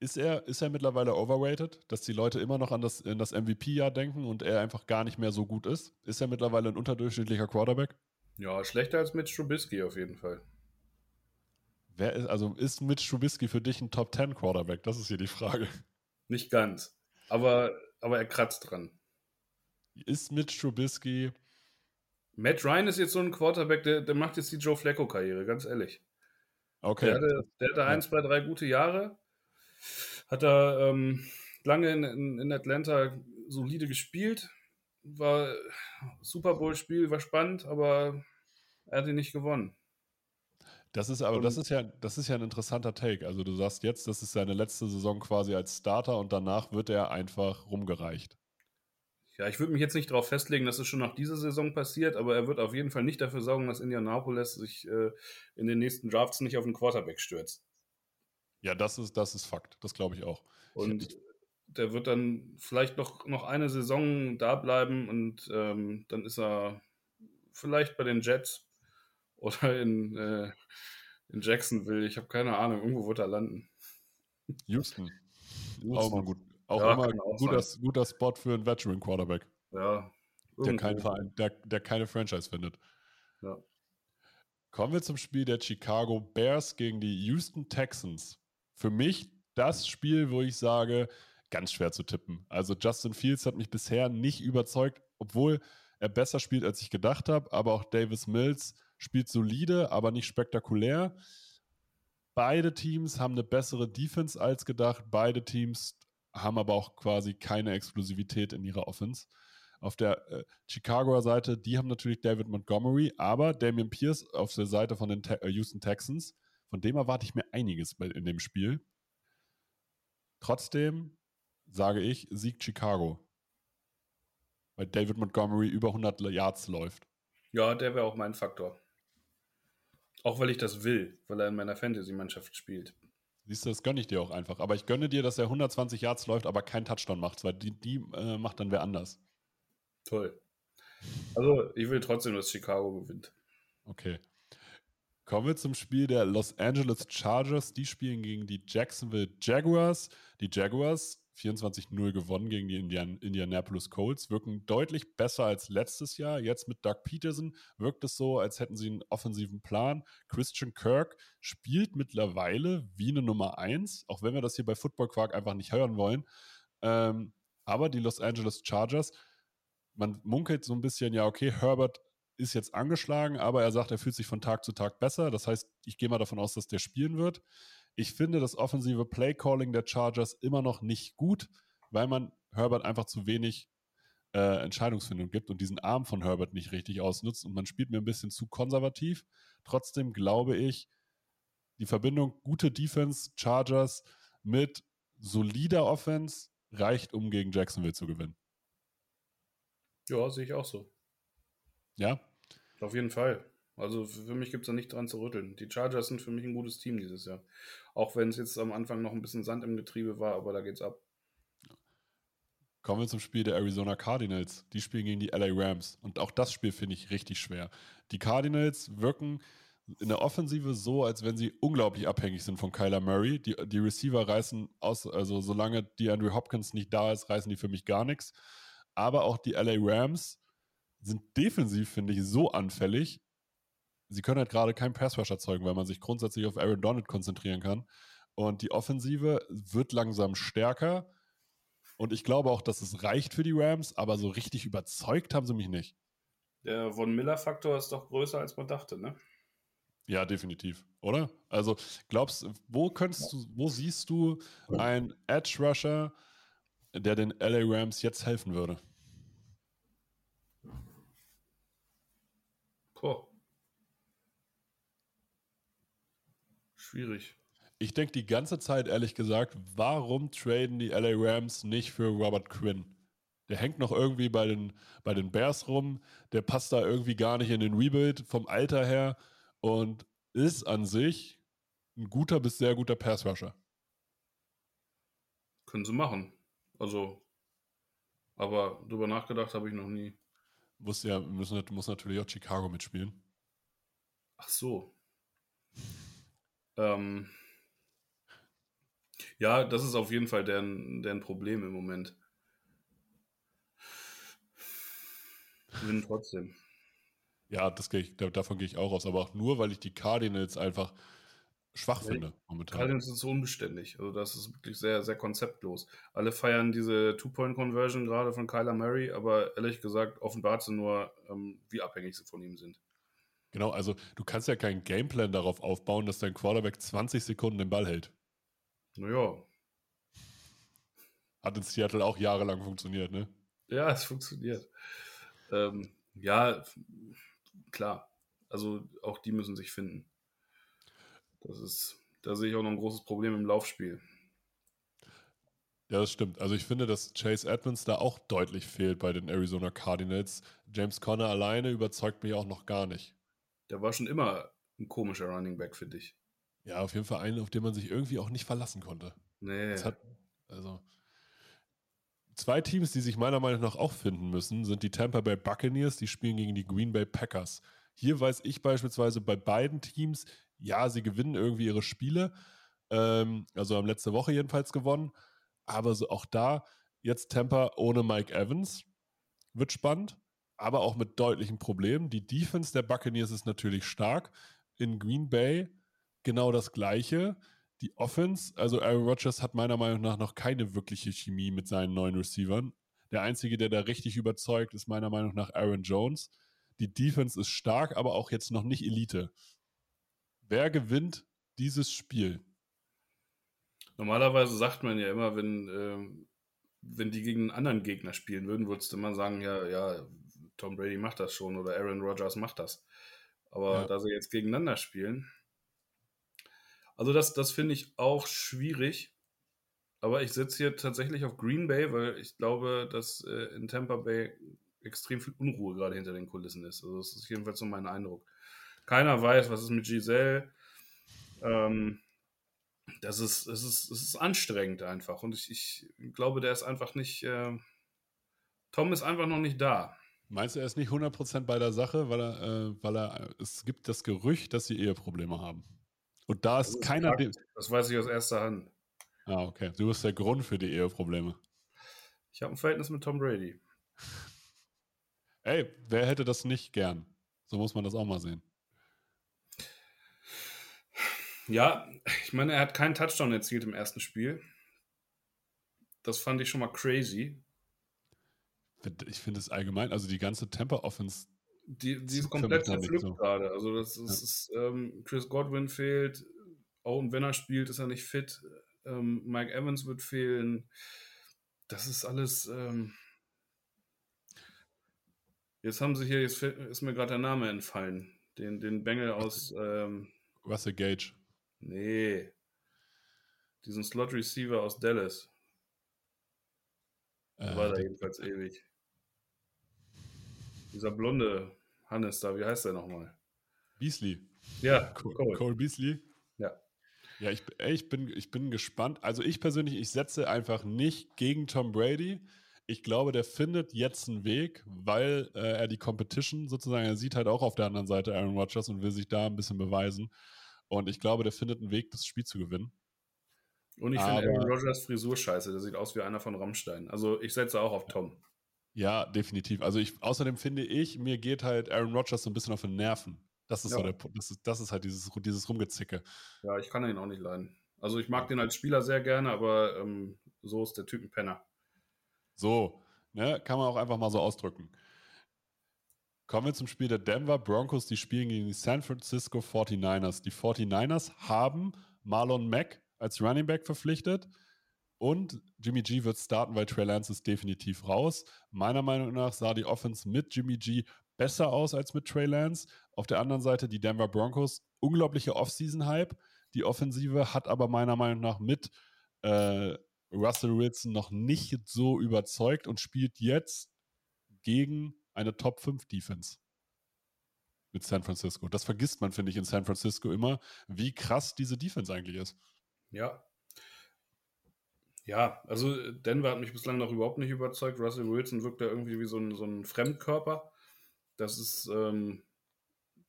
ist er, ist er mittlerweile overrated, dass die Leute immer noch an das, in das MVP-Jahr denken und er einfach gar nicht mehr so gut ist? Ist er mittlerweile ein unterdurchschnittlicher Quarterback? Ja, schlechter als Mitch Trubisky auf jeden Fall. Wer ist, also ist Mitch Trubisky für dich ein Top 10 Quarterback? Das ist hier die Frage. Nicht ganz. Aber, aber er kratzt dran. Ist Mitch Trubisky Matt Ryan ist jetzt so ein Quarterback, der, der macht jetzt die Joe Flacco-Karriere, ganz ehrlich. Okay. Der hatte, der hatte ein, zwei, drei gute Jahre. Hat er ähm, lange in, in, in Atlanta solide gespielt. War Super Bowl-Spiel, war spannend, aber er hat ihn nicht gewonnen. Das ist aber, Und- das ist ja, das ist ja ein interessanter Take. Also du sagst jetzt, das ist seine letzte Saison quasi als Starter und danach wird er einfach rumgereicht. Ja, ich würde mich jetzt nicht darauf festlegen, dass es schon nach dieser Saison passiert, aber er wird auf jeden Fall nicht dafür sorgen, dass Indianapolis sich äh, in den nächsten Drafts nicht auf den Quarterback stürzt. Ja, das ist, das ist Fakt. Das glaube ich auch. Und der wird dann vielleicht noch, noch eine Saison da bleiben und ähm, dann ist er vielleicht bei den Jets oder in, äh, in Jacksonville. Ich habe keine Ahnung. Irgendwo wird er landen. Houston. Houston. Auch mal gut. Auch Ja, immer auch guter, guter Spot für einen Veteran Quarterback, Ja. der, keinen Verein, der, der keine Franchise findet. Ja. Kommen wir zum Spiel der Chicago Bears gegen die Houston Texans. Für mich das Spiel, wo ich sage, ganz schwer zu tippen. Also Justin Fields hat mich bisher nicht überzeugt, obwohl er besser spielt, als ich gedacht habe. Aber auch Davis Mills spielt solide, aber nicht spektakulär. Beide Teams haben eine bessere Defense als gedacht. Beide Teams haben aber auch quasi keine Explosivität in ihrer Offense. Auf der äh, Chicagoer Seite, die haben natürlich David Montgomery, aber Damian Pierce auf der Seite von den Te äh, Houston Texans, von dem erwarte ich mir einiges in dem Spiel. Trotzdem sage ich, siegt Chicago. Weil David Montgomery über 100 Yards läuft. Ja, der wäre auch mein Faktor. Auch weil ich das will, weil er in meiner Fantasy-Mannschaft spielt. Siehst du, das gönne ich dir auch einfach. Aber ich gönne dir, dass er 120 Yards läuft, aber keinen Touchdown macht, weil die, die äh, macht dann wer anders. Toll. Also, ich will trotzdem, dass Chicago gewinnt. Okay. Kommen wir zum Spiel der Los Angeles Chargers. Die spielen gegen die Jacksonville Jaguars. Die Jaguars 24-0 gewonnen gegen die Indian Indianapolis Colts, wirken deutlich besser als letztes Jahr. Jetzt mit Doug Peterson wirkt es so, als hätten sie einen offensiven Plan. Christian Kirk spielt mittlerweile wie eine Nummer 1, auch wenn wir das hier bei Football Quark einfach nicht hören wollen. Ähm, aber die Los Angeles Chargers, man munkelt so ein bisschen, ja, okay, Herbert ist jetzt angeschlagen, aber er sagt, er fühlt sich von Tag zu Tag besser. Das heißt, ich gehe mal davon aus, dass der spielen wird. Ich finde das offensive Play-Calling der Chargers immer noch nicht gut, weil man Herbert einfach zu wenig äh, Entscheidungsfindung gibt und diesen Arm von Herbert nicht richtig ausnutzt und man spielt mir ein bisschen zu konservativ. Trotzdem glaube ich, die Verbindung gute Defense, Chargers mit solider Offense reicht, um gegen Jacksonville zu gewinnen. Ja, sehe ich auch so. Ja? Auf jeden Fall. Also für mich gibt es da nicht dran zu rütteln. Die Chargers sind für mich ein gutes Team dieses Jahr. Auch wenn es jetzt am Anfang noch ein bisschen Sand im Getriebe war, aber da geht's ab. Kommen wir zum Spiel der Arizona Cardinals. Die spielen gegen die LA Rams. Und auch das Spiel finde ich richtig schwer. Die Cardinals wirken in der Offensive so, als wenn sie unglaublich abhängig sind von Kyler Murray. Die, die Receiver reißen aus, also solange die Andrew Hopkins nicht da ist, reißen die für mich gar nichts. Aber auch die LA Rams sind defensiv, finde ich, so anfällig. Sie können halt gerade keinen Passrush erzeugen, weil man sich grundsätzlich auf Aaron Donald konzentrieren kann. Und die Offensive wird langsam stärker. Und ich glaube auch, dass es reicht für die Rams, aber so richtig überzeugt haben sie mich nicht. Der Von Miller-Faktor ist doch größer, als man dachte, ne? Ja, definitiv, oder? Also glaubst wo könntest du, wo siehst du einen Edge Rusher, der den LA Rams jetzt helfen würde? Boah. Schwierig. Ich denke die ganze Zeit, ehrlich gesagt, warum traden die LA Rams nicht für Robert Quinn? Der hängt noch irgendwie bei den, bei den Bears rum, der passt da irgendwie gar nicht in den Rebuild vom Alter her und ist an sich ein guter bis sehr guter Pass Rusher. Können sie machen. Also, aber drüber nachgedacht habe ich noch nie. Muss ja, müssen, muss natürlich auch Chicago mitspielen. Ach so. Ähm, ja, das ist auf jeden Fall deren, deren Problem im Moment. Gewinnen trotzdem. Ja, das gehe ich, da- davon gehe ich auch aus, aber auch nur, weil ich die Cardinals einfach schwach Ja, finde momentan. Cardinals ist so unbeständig. Also das ist wirklich sehr, sehr konzeptlos. Alle feiern diese Two-Point-Conversion gerade von Kyler Murray, aber ehrlich gesagt offenbart sie nur, ähm, wie abhängig sie von ihm sind. Genau, also du kannst ja keinen Gameplan darauf aufbauen, dass dein Quarterback 20 Sekunden den Ball hält. Naja, Hat in Seattle auch jahrelang funktioniert, ne? ja, es funktioniert. Ähm, ja, klar. Also auch die müssen sich finden. Das ist, da sehe ich auch noch ein großes Problem im Laufspiel. Ja, das stimmt. Also ich finde, dass Chase Edmonds da auch deutlich fehlt bei den Arizona Cardinals. James Conner alleine überzeugt mich auch noch gar nicht. Der war schon immer ein komischer Running Back für dich. Ja, auf jeden Fall einen, auf den man sich irgendwie auch nicht verlassen konnte. Nee. Es hat, also zwei Teams, die sich meiner Meinung nach auch finden müssen, sind die Tampa Bay Buccaneers, die spielen gegen die Green Bay Packers. Hier weiß ich beispielsweise bei beiden Teams, ja, sie gewinnen irgendwie ihre Spiele, ähm, also haben letzte Woche jedenfalls gewonnen, aber so auch da jetzt Tampa ohne Mike Evans wird spannend, aber auch mit deutlichen Problemen. Die Defense der Buccaneers ist natürlich stark. In Green Bay genau das Gleiche. Die Offense, also Aaron Rodgers hat meiner Meinung nach noch keine wirkliche Chemie mit seinen neuen Receivern. Der einzige, der da richtig überzeugt, ist meiner Meinung nach Aaron Jones. Die Defense ist stark, aber auch jetzt noch nicht Elite. Wer gewinnt dieses Spiel? Normalerweise sagt man ja immer, wenn, ähm, wenn die gegen einen anderen Gegner spielen würden, würdest du immer sagen, ja, ja, Tom Brady macht das schon oder Aaron Rodgers macht das. Aber Ja. da sie jetzt gegeneinander spielen, also das, das finde ich auch schwierig. Aber ich sitze hier tatsächlich auf Green Bay, weil ich glaube, dass äh, in Tampa Bay extrem viel Unruhe gerade hinter den Kulissen ist. Also das ist jedenfalls so mein Eindruck. Keiner weiß, was ist mit Giselle. Ähm, das ist, es ist, es ist anstrengend einfach. Und ich, ich glaube, der ist einfach nicht. Äh, Tom ist einfach noch nicht da. Meinst du, er ist nicht 100% bei der Sache, weil er, äh, weil er, es gibt das Gerücht, dass sie Eheprobleme haben. Und da ist ist keiner, Fakt. Das weiß ich aus erster Hand. ah, okay, du bist der Grund für die Eheprobleme. Ich habe ein Verhältnis mit Tom Brady. Ey, wer hätte das nicht gern? So muss man das auch mal sehen. Ja, ich meine, er hat keinen Touchdown erzielt im ersten Spiel. Das fand ich schon mal crazy. Ich finde es allgemein, also die ganze Temper-Offense, Die, die ist komplett zerpflückt so. gerade. Also das ist, Ja. ist ähm, Chris Godwin fehlt. Auch wenn er spielt, ist er nicht fit. Ähm, Mike Evans wird fehlen. Das ist alles. Ähm jetzt haben sie hier, jetzt ist mir gerade der Name entfallen. Den, den Bengel aus. Ähm, Russell Gage. nee. Diesen Slot Receiver aus Dallas. Äh, war da der- jedenfalls ewig. Dieser blonde Hannes da, wie heißt der nochmal? Beasley. Ja, Cole, Cole. Cole Beasley. Ja. Ja, ich, ey, ich, bin, ich bin gespannt. Also ich persönlich, ich setze einfach nicht gegen Tom Brady. Ich glaube, der findet jetzt einen Weg, weil äh, er die Competition sozusagen, er sieht halt auch auf der anderen Seite Aaron Rodgers und will sich da ein bisschen beweisen. Und ich glaube, der findet einen Weg, das Spiel zu gewinnen. Und ich finde Aaron Rodgers Frisur scheiße. Der sieht aus wie einer von Rammstein. Also ich setze auch auf Tom. Ja, definitiv. Also ich, außerdem finde ich, mir geht halt Aaron Rodgers so ein bisschen auf den Nerven. Das ist so Ja. der Pu- das ist, das ist halt dieses, dieses Rumgezicke. Ja, ich kann ihn auch nicht leiden. Also ich mag den als Spieler sehr gerne, aber ähm, so ist der Typ ein Penner. So, ne, kann man auch einfach mal so ausdrücken. Kommen wir zum Spiel der Denver Broncos, die spielen gegen die San Francisco 49ers. Die 49ers haben Marlon Mack als Running Back verpflichtet und Jimmy G wird starten, weil Trey Lance ist definitiv raus. Meiner Meinung nach sah die Offense mit Jimmy G besser aus als mit Trey Lance. Auf der anderen Seite die Denver Broncos, unglaubliche Offseason-Hype. Die Offensive hat aber meiner Meinung nach mit äh, Russell Wilson noch nicht so überzeugt und spielt jetzt gegen eine Top 5 Defense mit San Francisco. Das vergisst man, finde ich, in San Francisco immer, wie krass diese Defense eigentlich ist. Ja. Ja, also äh, Denver hat mich bislang noch überhaupt nicht überzeugt. Russell Wilson wirkt da irgendwie wie so ein, so ein Fremdkörper. Das ist ähm,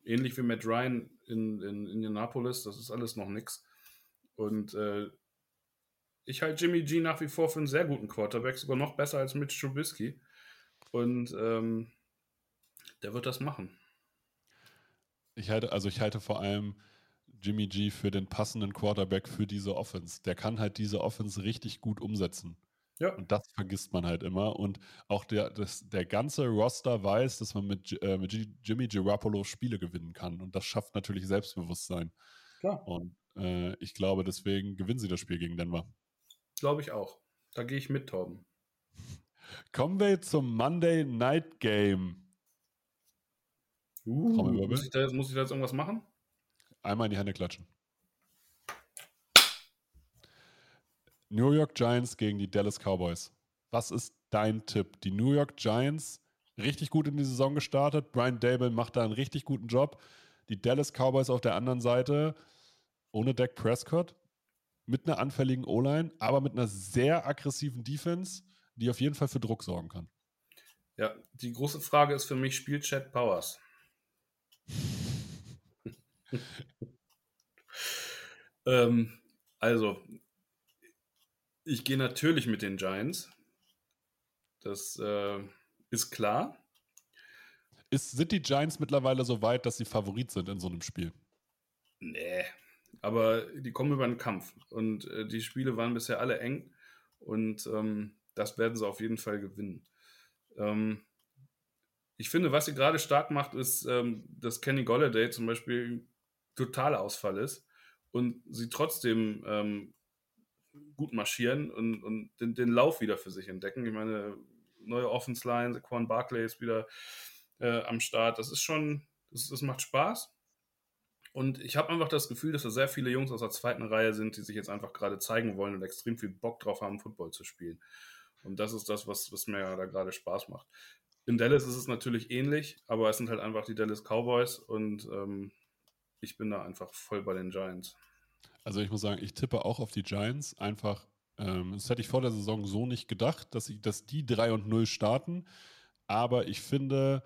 ähnlich wie Matt Ryan in, in Indianapolis. Das ist alles noch nix. Und äh, ich halte Jimmy G nach wie vor für einen sehr guten Quarterback, sogar noch besser als Mitch Trubisky. Und ähm, der wird das machen. Ich halte, also ich halte vor allem Jimmy G für den passenden Quarterback für diese Offense. Der kann halt diese Offense richtig gut umsetzen. Ja. Und das vergisst man halt immer. Und auch der, das, der ganze Roster weiß, dass man mit, äh, mit Jimmy Garoppolo Spiele gewinnen kann. Und das schafft natürlich Selbstbewusstsein. Klar. Und äh, ich glaube, deswegen gewinnen sie das Spiel gegen Denver. Glaube ich auch. Da gehe ich mit, Torben. Kommen wir zum Monday Night Game. Uh, muss, ich da jetzt, muss ich da jetzt irgendwas machen? Einmal in die Hände klatschen. New York Giants gegen die Dallas Cowboys. Was ist dein Tipp? Die New York Giants richtig gut in die Saison gestartet. Brian Dable macht da einen richtig guten Job. Die Dallas Cowboys auf der anderen Seite ohne Dak Prescott mit einer anfälligen O-Line, aber mit einer sehr aggressiven Defense, die auf jeden Fall für Druck sorgen kann. Ja, die große Frage ist für mich, spielt Chad Powers? ähm, also, ich gehe natürlich mit den Giants. Das äh, ist klar. Ist, sind die Giants mittlerweile so weit, dass sie Favorit sind in so einem Spiel? Nee, aber die kommen über einen Kampf. Und äh, die Spiele waren bisher alle eng. Und ähm, das werden sie auf jeden Fall gewinnen. Ähm, ich finde, was sie gerade stark macht, ist, ähm, dass Kenny Golladay zum Beispiel totaler Ausfall ist und sie trotzdem ähm, gut marschieren und, und den, den, Lauf wieder für sich entdecken. Ich meine, neue Offense Line, Quan Barclay ist wieder äh, am Start. Das ist schon, das, das macht Spaß. Und ich habe einfach das Gefühl, dass da sehr viele Jungs aus der zweiten Reihe sind, die sich jetzt einfach gerade zeigen wollen und extrem viel Bock drauf haben, Football zu spielen. Und das ist das, was, was mir da gerade Spaß macht. In Dallas ist es natürlich ähnlich, aber es sind halt einfach die Dallas Cowboys und ähm, ich bin da einfach voll bei den Giants. Also ich muss sagen, ich tippe auch auf die Giants. Einfach, ähm, das hätte ich vor der Saison so nicht gedacht, dass, ich, dass die 3 und 0 starten. Aber ich finde,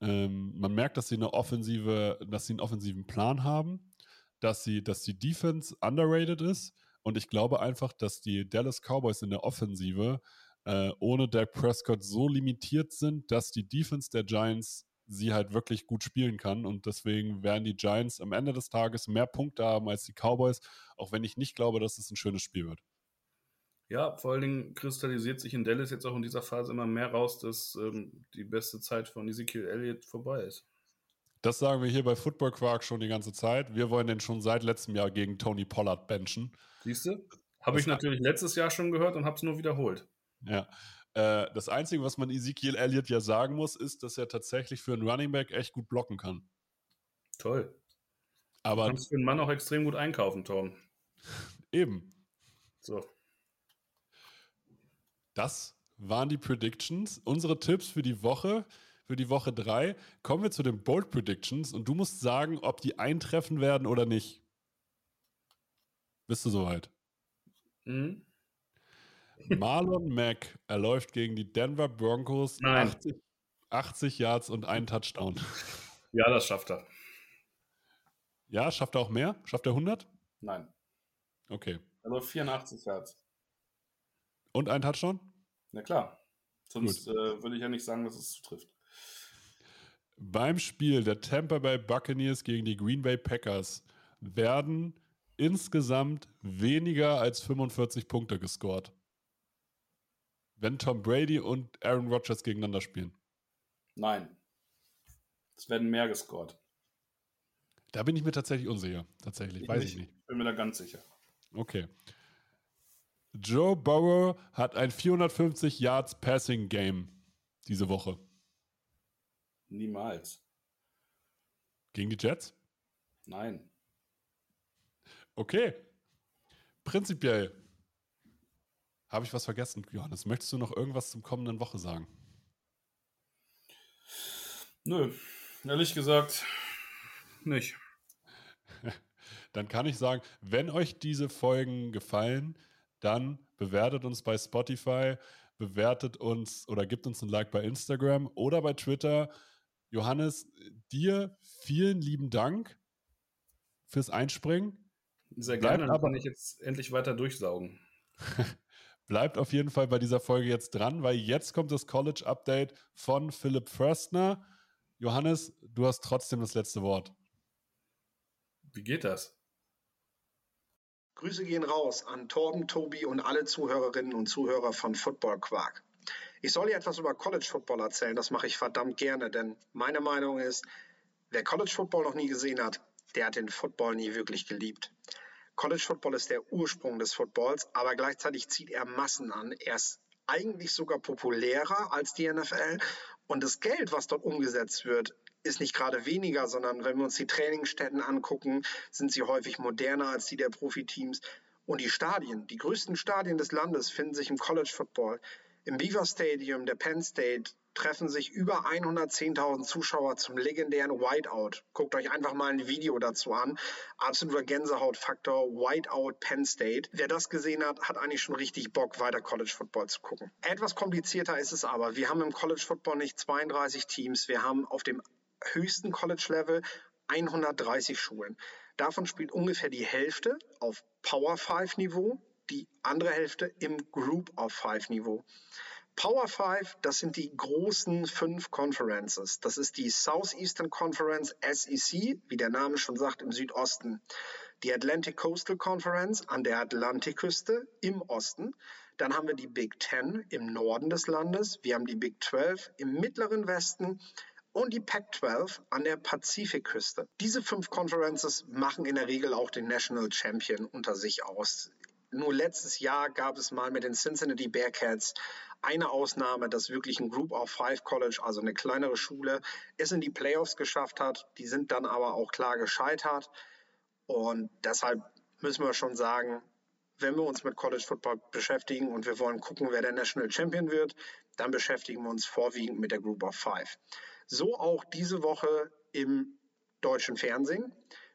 ähm, man merkt, dass sie eine offensive, dass sie einen offensiven Plan haben, dass sie, dass die Defense underrated ist. Und ich glaube einfach, dass die Dallas Cowboys in der Offensive äh, ohne Dak Prescott so limitiert sind, dass die Defense der Giants sie halt wirklich gut spielen kann. Und deswegen werden die Giants am Ende des Tages mehr Punkte haben als die Cowboys, auch wenn ich nicht glaube, dass es ein schönes Spiel wird. Ja, vor allen Dingen kristallisiert sich in Dallas jetzt auch in dieser Phase immer mehr raus, dass ähm, die beste Zeit von Ezekiel Elliott vorbei ist. Das sagen wir hier bei Football Quark schon die ganze Zeit. Wir wollen den schon seit letztem Jahr gegen Tony Pollard benchen. Siehst du? Habe ich natürlich letztes Jahr schon gehört und habe es nur wiederholt. Ja. Äh, das Einzige, was man Ezekiel Elliott ja sagen muss, ist, dass er tatsächlich für einen Running Back echt gut blocken kann. Toll. Aber du kannst für einen Mann auch extrem gut einkaufen, Tom. Eben. So. Das waren die Predictions. Unsere Tipps für die Woche, für die Woche 3. Kommen wir zu den Bold Predictions und du musst sagen, ob die eintreffen werden oder nicht. Bist du soweit? Mhm. Marlon Mack erläuft gegen die Denver Broncos Nein. 80, 80 Yards und einen Touchdown. Ja, das schafft er. Ja, schafft er auch mehr? Schafft er 100? Nein. Okay. Er läuft 84 Yards. Und ein Touchdown? Na klar. Sonst äh, würde ich ja nicht sagen, dass es zutrifft. Beim Spiel der Tampa Bay Buccaneers gegen die Green Bay Packers werden insgesamt weniger als 45 Punkte gescored. Wenn Tom Brady und Aaron Rodgers gegeneinander spielen. Nein. Es werden mehr gescored. Da bin ich mir tatsächlich unsicher. Tatsächlich, weiß ich nicht. Bin mir da ganz sicher. Okay. Joe Burrow hat ein 450 Yards Passing Game diese Woche. Niemals. Gegen die Jets? Nein. Okay. Prinzipiell. Habe ich was vergessen, Johannes? Möchtest du noch irgendwas zum kommenden Woche sagen? Nö. Ehrlich gesagt, nicht. Dann kann ich sagen, wenn euch diese Folgen gefallen, dann bewertet uns bei Spotify, bewertet uns oder gibt uns ein Like bei Instagram oder bei Twitter. Johannes, dir vielen lieben Dank fürs Einspringen. Sehr gerne, dann kann ich jetzt endlich weiter durchsaugen. Bleibt auf jeden Fall bei dieser Folge jetzt dran, weil jetzt kommt das College Update von Philipp Förstner. Johannes, du hast trotzdem das letzte Wort. Wie geht das? Grüße gehen raus an Torben, Tobi und alle Zuhörerinnen und Zuhörer von Football Quark. Ich soll hier etwas über College Football erzählen, das mache ich verdammt gerne, denn meine Meinung ist, wer College Football noch nie gesehen hat, der hat den Football nie wirklich geliebt. College Football ist der Ursprung des Footballs, aber gleichzeitig zieht er Massen an. Er ist eigentlich sogar populärer als die NFL und das Geld, was dort umgesetzt wird, ist nicht gerade weniger, sondern wenn wir uns die Trainingsstätten angucken, sind sie häufig moderner als die der Profiteams. Und die Stadien, die größten Stadien des Landes finden sich im College Football. Im Beaver Stadium der Penn State treffen sich über 110.000 Zuschauer zum legendären Whiteout. Guckt euch einfach mal ein Video dazu an. Absoluter Gänsehautfaktor, Whiteout Penn State. Wer das gesehen hat, hat eigentlich schon richtig Bock, weiter College Football zu gucken. Etwas komplizierter ist es aber. Wir haben im College Football nicht 32 Teams. Wir haben auf dem höchsten College Level 130 Schulen. Davon spielt ungefähr die Hälfte auf Power 5 Niveau, die andere Hälfte im Group of Five Niveau. Power Five, das sind die großen fünf Conferences. Das ist die Southeastern Conference SEC, wie der Name schon sagt, im Südosten. Die Atlantic Coastal Conference an der Atlantikküste im Osten. Dann haben wir die Big Ten im Norden des Landes. Wir haben die Big 12 im mittleren Westen und die Pac-12 an der Pazifikküste. Diese fünf Conferences machen in der Regel auch den National Champion unter sich aus. Nur letztes Jahr gab es mal mit den Cincinnati Bearcats eine Ausnahme, dass wirklich ein Group of Five College, also eine kleinere Schule, es in die Playoffs geschafft hat. Die sind dann aber auch klar gescheitert. Und deshalb müssen wir schon sagen, wenn wir uns mit College Football beschäftigen und wir wollen gucken, wer der National Champion wird, dann beschäftigen wir uns vorwiegend mit der Group of Five. So auch diese Woche im deutschen Fernsehen.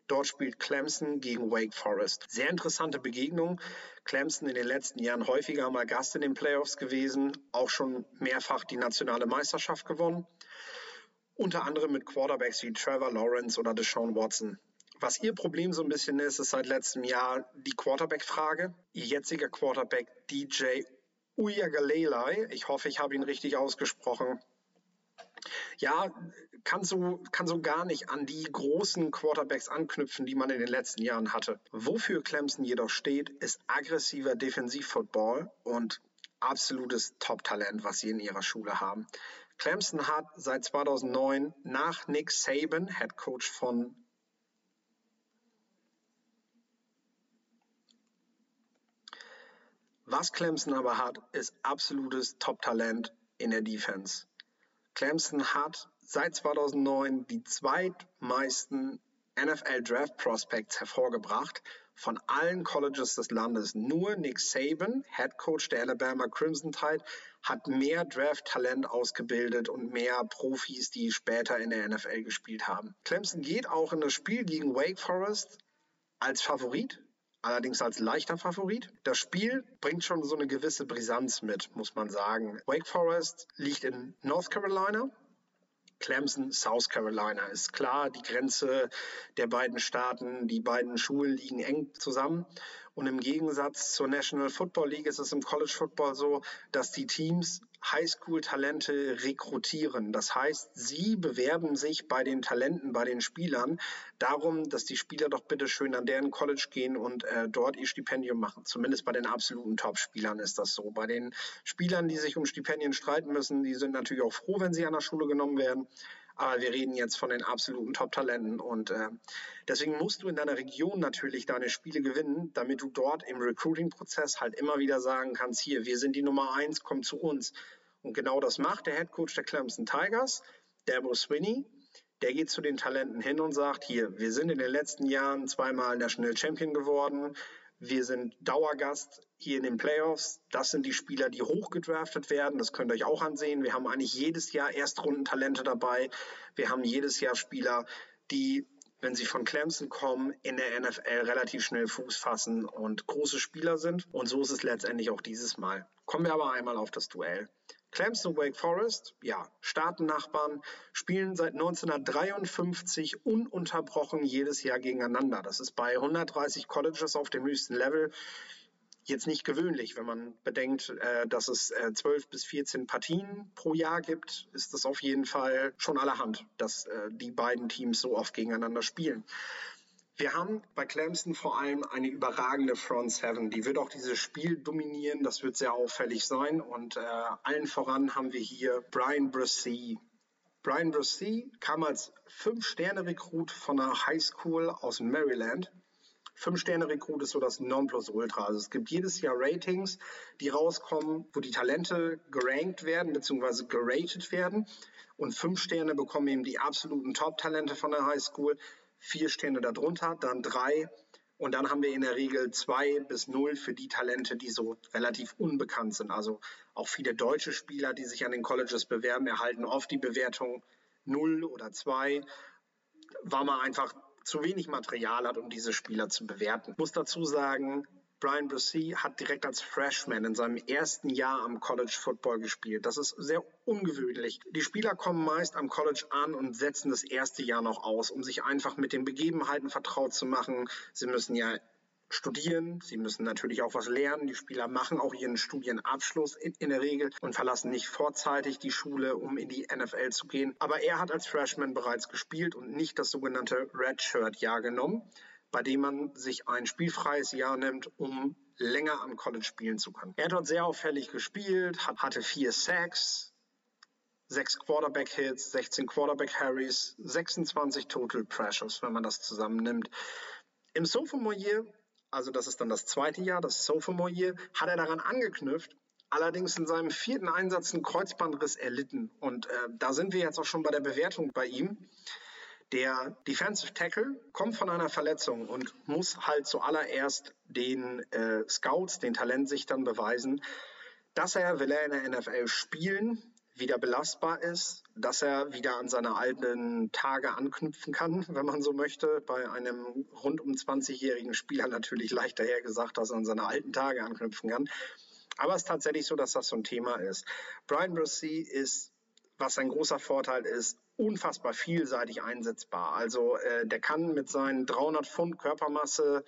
Dort spielt Clemson gegen Wake Forest. Sehr interessante Begegnung. Clemson in den letzten Jahren häufiger mal Gast in den Playoffs gewesen, auch schon mehrfach die nationale Meisterschaft gewonnen. Unter anderem mit Quarterbacks wie Trevor Lawrence oder Deshaun Watson. Was ihr Problem so ein bisschen ist, ist seit letztem Jahr die Quarterback-Frage. Ihr jetziger Quarterback DJ Uyagalelei, ich hoffe, ich habe ihn richtig ausgesprochen, ja, kann so, kann so gar nicht an die großen Quarterbacks anknüpfen, die man in den letzten Jahren hatte. Wofür Clemson jedoch steht, ist aggressiver Defensivfootball und absolutes Top-Talent, was sie in ihrer Schule haben. Clemson hat seit 2009 nach Nick Saban, Head Coach von Was Clemson aber hat, ist absolutes Top-Talent in der Defense. Clemson hat seit 2009 die zweitmeisten NFL Draft Prospects hervorgebracht von allen Colleges des Landes. Nur Nick Saban, Head Coach der Alabama Crimson Tide, hat mehr Draft-Talent ausgebildet und mehr Profis, die später in der NFL gespielt haben. Clemson geht auch in das Spiel gegen Wake Forest als Favorit, allerdings als leichter Favorit. Das Spiel bringt schon so eine gewisse Brisanz mit, muss man sagen. Wake Forest liegt in North Carolina. Clemson, South Carolina ist klar, die Grenze der beiden Staaten, die beiden Schulen liegen eng zusammen. Und im Gegensatz zur National Football League ist es im College Football so, dass die Teams Highschool-Talente rekrutieren. Das heißt, sie bewerben sich bei den Talenten, bei den Spielern darum, dass die Spieler doch bitte schön an deren College gehen und äh, dort ihr Stipendium machen. Zumindest bei den absoluten Top-Spielern ist das so. Bei den Spielern, die sich um Stipendien streiten müssen, die sind natürlich auch froh, wenn sie an der Schule genommen werden. Aber wir reden jetzt von den absoluten Top-Talenten und äh, deswegen musst du in deiner Region natürlich deine Spiele gewinnen, damit du dort im Recruiting-Prozess halt immer wieder sagen kannst, hier, wir sind die Nummer eins, komm zu uns. Und genau das macht der Head Coach der Clemson Tigers, Dabo Swinney. Der geht zu den Talenten hin und sagt, hier, wir sind in den letzten Jahren zweimal National Champion geworden. Wir sind Dauergast hier in den Playoffs. Das sind die Spieler, die hochgedraftet werden. Das könnt ihr euch auch ansehen. Wir haben eigentlich jedes Jahr Erstrundentalente dabei. Wir haben jedes Jahr Spieler, die, wenn sie von Clemson kommen, in der NFL relativ schnell Fuß fassen und große Spieler sind. Und so ist es letztendlich auch dieses Mal. Kommen wir aber einmal auf das Duell. Clemson Wake Forest, ja, Staatennachbarn, spielen seit 1953 ununterbrochen jedes Jahr gegeneinander. Das ist bei 130 Colleges auf dem höchsten Level jetzt nicht gewöhnlich. Wenn man bedenkt, äh, dass es äh, 12 bis 14 Partien pro Jahr gibt, ist das auf jeden Fall schon allerhand, dass äh, die beiden Teams so oft gegeneinander spielen. Wir haben bei Clemson vor allem eine überragende Front Seven. Die wird auch dieses Spiel dominieren. Das wird sehr auffällig sein. Und äh, allen voran haben wir hier Brian Brissy. Brian Brissy kam als Fünf-Sterne-Rekrut von einer High School aus Maryland. Fünf-Sterne-Rekrut ist so das Nonplusultra. Also es gibt jedes Jahr Ratings, die rauskommen, wo die Talente gerankt werden bzw. geratet werden. Und fünf Sterne bekommen eben die absoluten Top-Talente von der High School. Vier Sterne darunter, dann drei. Und dann haben wir in der Regel zwei bis null für die Talente, die so relativ unbekannt sind. Also auch viele deutsche Spieler, die sich an den Colleges bewerben, erhalten oft die Bewertung null oder zwei, weil man einfach zu wenig Material hat, um diese Spieler zu bewerten. Ich muss dazu sagen, Brian Bussey hat direkt als Freshman in seinem ersten Jahr am College Football gespielt. Das ist sehr ungewöhnlich. Die Spieler kommen meist am College an und setzen das erste Jahr noch aus, um sich einfach mit den Begebenheiten vertraut zu machen. Sie müssen ja studieren, sie müssen natürlich auch was lernen. Die Spieler machen auch ihren Studienabschluss in, in, der Regel und verlassen nicht vorzeitig die Schule, um in die NFL zu gehen. Aber er hat als Freshman bereits gespielt und nicht das sogenannte Redshirt-Jahr genommen, bei dem man sich ein spielfreies Jahr nimmt, um länger am College spielen zu können. Er hat dort sehr auffällig gespielt, hatte vier Sacks, sechs Quarterback-Hits, 16 Quarterback-Harries, 26 Total Pressures, wenn man das zusammennimmt. Im Sophomore Year also das ist dann das zweite Jahr, das Sophomore Year, hat er daran angeknüpft, allerdings in seinem vierten Einsatz einen Kreuzbandriss erlitten. Und äh, da sind wir jetzt auch schon bei der Bewertung bei ihm. Der Defensive Tackle kommt von einer Verletzung und muss halt zuallererst den äh, Scouts, den Talentsichtern beweisen, dass er, will er in der NFL spielen, wieder belastbar ist, dass er wieder an seine alten Tage anknüpfen kann, wenn man so möchte. Bei einem rund um 20-jährigen Spieler natürlich leichter hergesagt, dass er an seine alten Tage anknüpfen kann. Aber es ist tatsächlich so, dass das so ein Thema ist. Brian Brissy ist, was ein großer Vorteil ist, unfassbar vielseitig einsetzbar. Also äh, der kann mit seinen 300 Pfund Körpermasse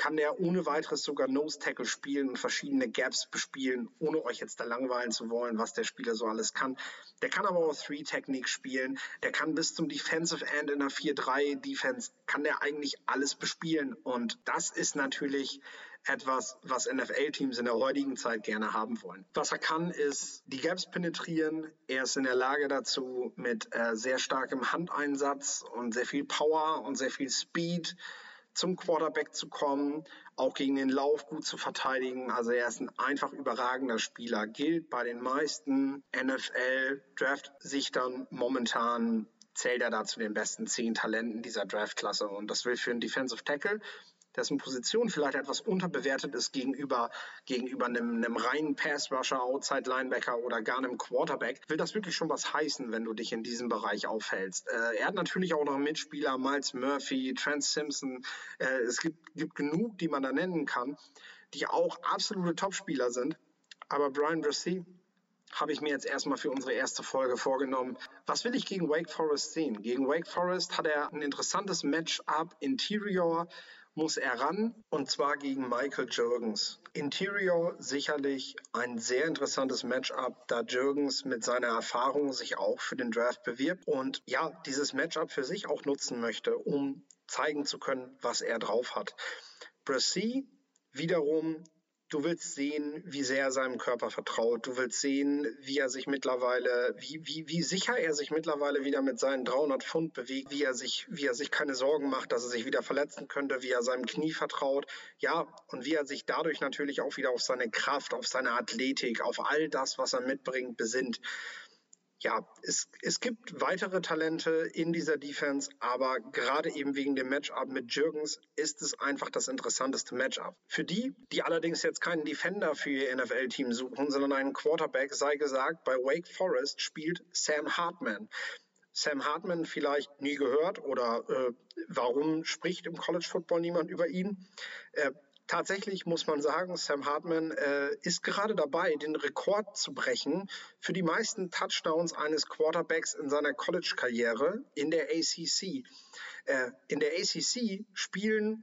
kann der ohne weiteres sogar Nose Tackle spielen und verschiedene Gaps bespielen, ohne euch jetzt da langweilen zu wollen, was der Spieler so alles kann. Der kann aber auch Three Technique spielen. Der kann bis zum Defensive End in der 4-3 Defense kann der eigentlich alles bespielen und das ist natürlich etwas, was NFL-Teams in der heutigen Zeit gerne haben wollen. Was er kann, ist die Gaps penetrieren. Er ist in der Lage dazu mit äh, sehr starkem Handeinsatz und sehr viel Power und sehr viel Speed zum Quarterback zu kommen, auch gegen den Lauf gut zu verteidigen. Also er ist ein einfach überragender Spieler, gilt bei den meisten NFL-Draft-Sichtern momentan zählt er da zu den besten zehn Talenten dieser Draftklasse. Und das will für einen Defensive Tackle dessen Position vielleicht etwas unterbewertet ist gegenüber, gegenüber einem, einem reinen Pass-Rusher, Outside-Linebacker oder gar einem Quarterback, will das wirklich schon was heißen, wenn du dich in diesem Bereich aufhältst. Äh, er hat natürlich auch noch Mitspieler, Miles Murphy, Trent Simpson. Äh, es gibt, gibt genug, die man da nennen kann, die auch absolute Topspieler sind. Aber Brian Brissy, habe ich mir jetzt erstmal für unsere erste Folge vorgenommen. Was will ich gegen Wake Forest sehen? Gegen Wake Forest hat er ein interessantes Matchup Interior muss er ran und zwar gegen Michael Jürgens. Interior sicherlich ein sehr interessantes Matchup, da Jürgens mit seiner Erfahrung sich auch für den Draft bewirbt und ja, dieses Matchup für sich auch nutzen möchte, um zeigen zu können, was er drauf hat. Brissy wiederum Du willst sehen, wie sehr er seinem Körper vertraut. Du willst sehen, wie er sich mittlerweile, wie, wie, wie sicher er sich mittlerweile wieder mit seinen 300 Pfund bewegt, wie er sich, wie er sich keine Sorgen macht, dass er sich wieder verletzen könnte, wie er seinem Knie vertraut. Ja, und wie er sich dadurch natürlich auch wieder auf seine Kraft, auf seine Athletik, auf all das, was er mitbringt, besinnt ja, es, es gibt weitere Talente in dieser Defense, aber gerade eben wegen dem Matchup mit Jürgens ist es einfach das interessanteste Matchup. Für die, die allerdings jetzt keinen Defender für ihr NFL-Team suchen, sondern einen Quarterback, sei gesagt, bei Wake Forest spielt Sam Hartman. Sam Hartman vielleicht nie gehört oder äh, warum spricht im College Football niemand über ihn? Äh, tatsächlich muss man sagen, Sam Hartman äh, ist gerade dabei, den Rekord zu brechen für die meisten Touchdowns eines Quarterbacks in seiner College-Karriere in der ACC. Äh, in der ACC spielen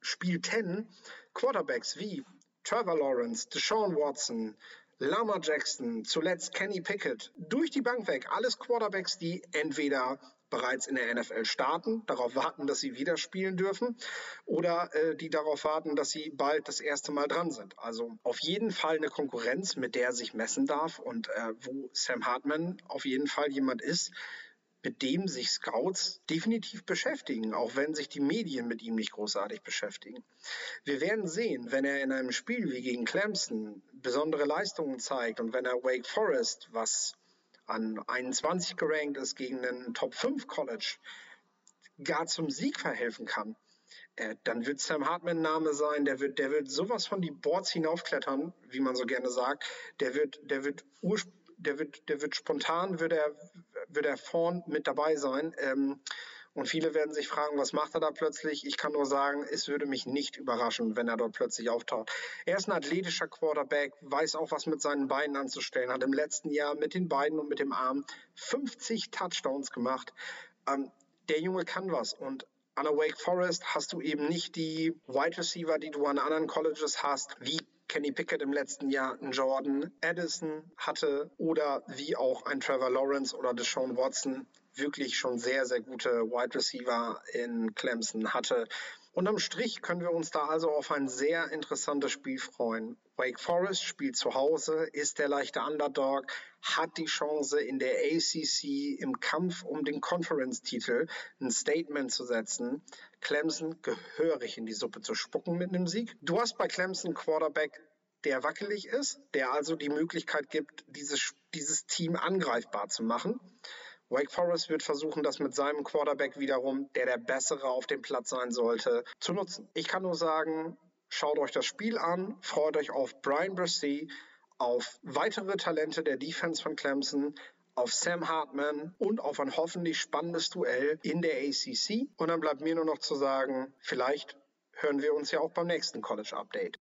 Spiel 10 Quarterbacks wie Trevor Lawrence, Deshaun Watson, Lama Jackson, zuletzt Kenny Pickett, durch die Bank weg, alles Quarterbacks, die entweder bereits in der NFL starten, darauf warten, dass sie wieder spielen dürfen oder äh, die darauf warten, dass sie bald das erste Mal dran sind. Also auf jeden Fall eine Konkurrenz, mit der er sich messen darf und äh, wo Sam Hartman auf jeden Fall jemand ist, mit dem sich Scouts definitiv beschäftigen, auch wenn sich die Medien mit ihm nicht großartig beschäftigen. Wir werden sehen, wenn er in einem Spiel wie gegen Clemson besondere Leistungen zeigt und wenn er Wake Forest, was an 21 gerankt ist, gegen einen Top 5 College, gar zum Sieg verhelfen kann, äh, dann wird Sam Hartman Name sein, der wird, der wird sowas von die Boards hinaufklettern, wie man so gerne sagt. Der wird, der wird der wird, der wird spontan, wird er, wird er vorn mit dabei sein. Ähm, und viele werden sich fragen, was macht er da plötzlich? Ich kann nur sagen, es würde mich nicht überraschen, wenn er dort plötzlich auftaucht. Er ist ein athletischer Quarterback, weiß auch, was mit seinen Beinen anzustellen, hat im letzten Jahr mit den Beinen und mit dem Arm 50 Touchdowns gemacht. Ähm, der Junge kann was und an der Wake Forest hast du eben nicht die Wide Receiver, die du an anderen Colleges hast, wie Kenny Pickett im letzten Jahr einen Jordan Addison hatte oder wie auch ein Trevor Lawrence oder Deshaun Watson wirklich schon sehr, sehr gute Wide Receiver in Clemson hatte. Unterm Strich können wir uns da also auf ein sehr interessantes Spiel freuen. Wake Forest spielt zu Hause, ist der leichte Underdog, hat die Chance in der ACC im Kampf um den Conference-Titel ein Statement zu setzen. Clemson gehörig in die Suppe zu spucken mit einem Sieg. Du hast bei Clemson Quarterback der wackelig ist, der also die Möglichkeit gibt, dieses, dieses Team angreifbar zu machen. Wake Forest wird versuchen, das mit seinem Quarterback wiederum, der der bessere auf dem Platz sein sollte, zu nutzen. Ich kann nur sagen, schaut euch das Spiel an, freut euch auf Brian Brissy, auf weitere Talente der Defense von Clemson, auf Sam Hartman und auf ein hoffentlich spannendes Duell in der ACC. Und dann bleibt mir nur noch zu sagen, vielleicht hören wir uns ja auch beim nächsten College Update.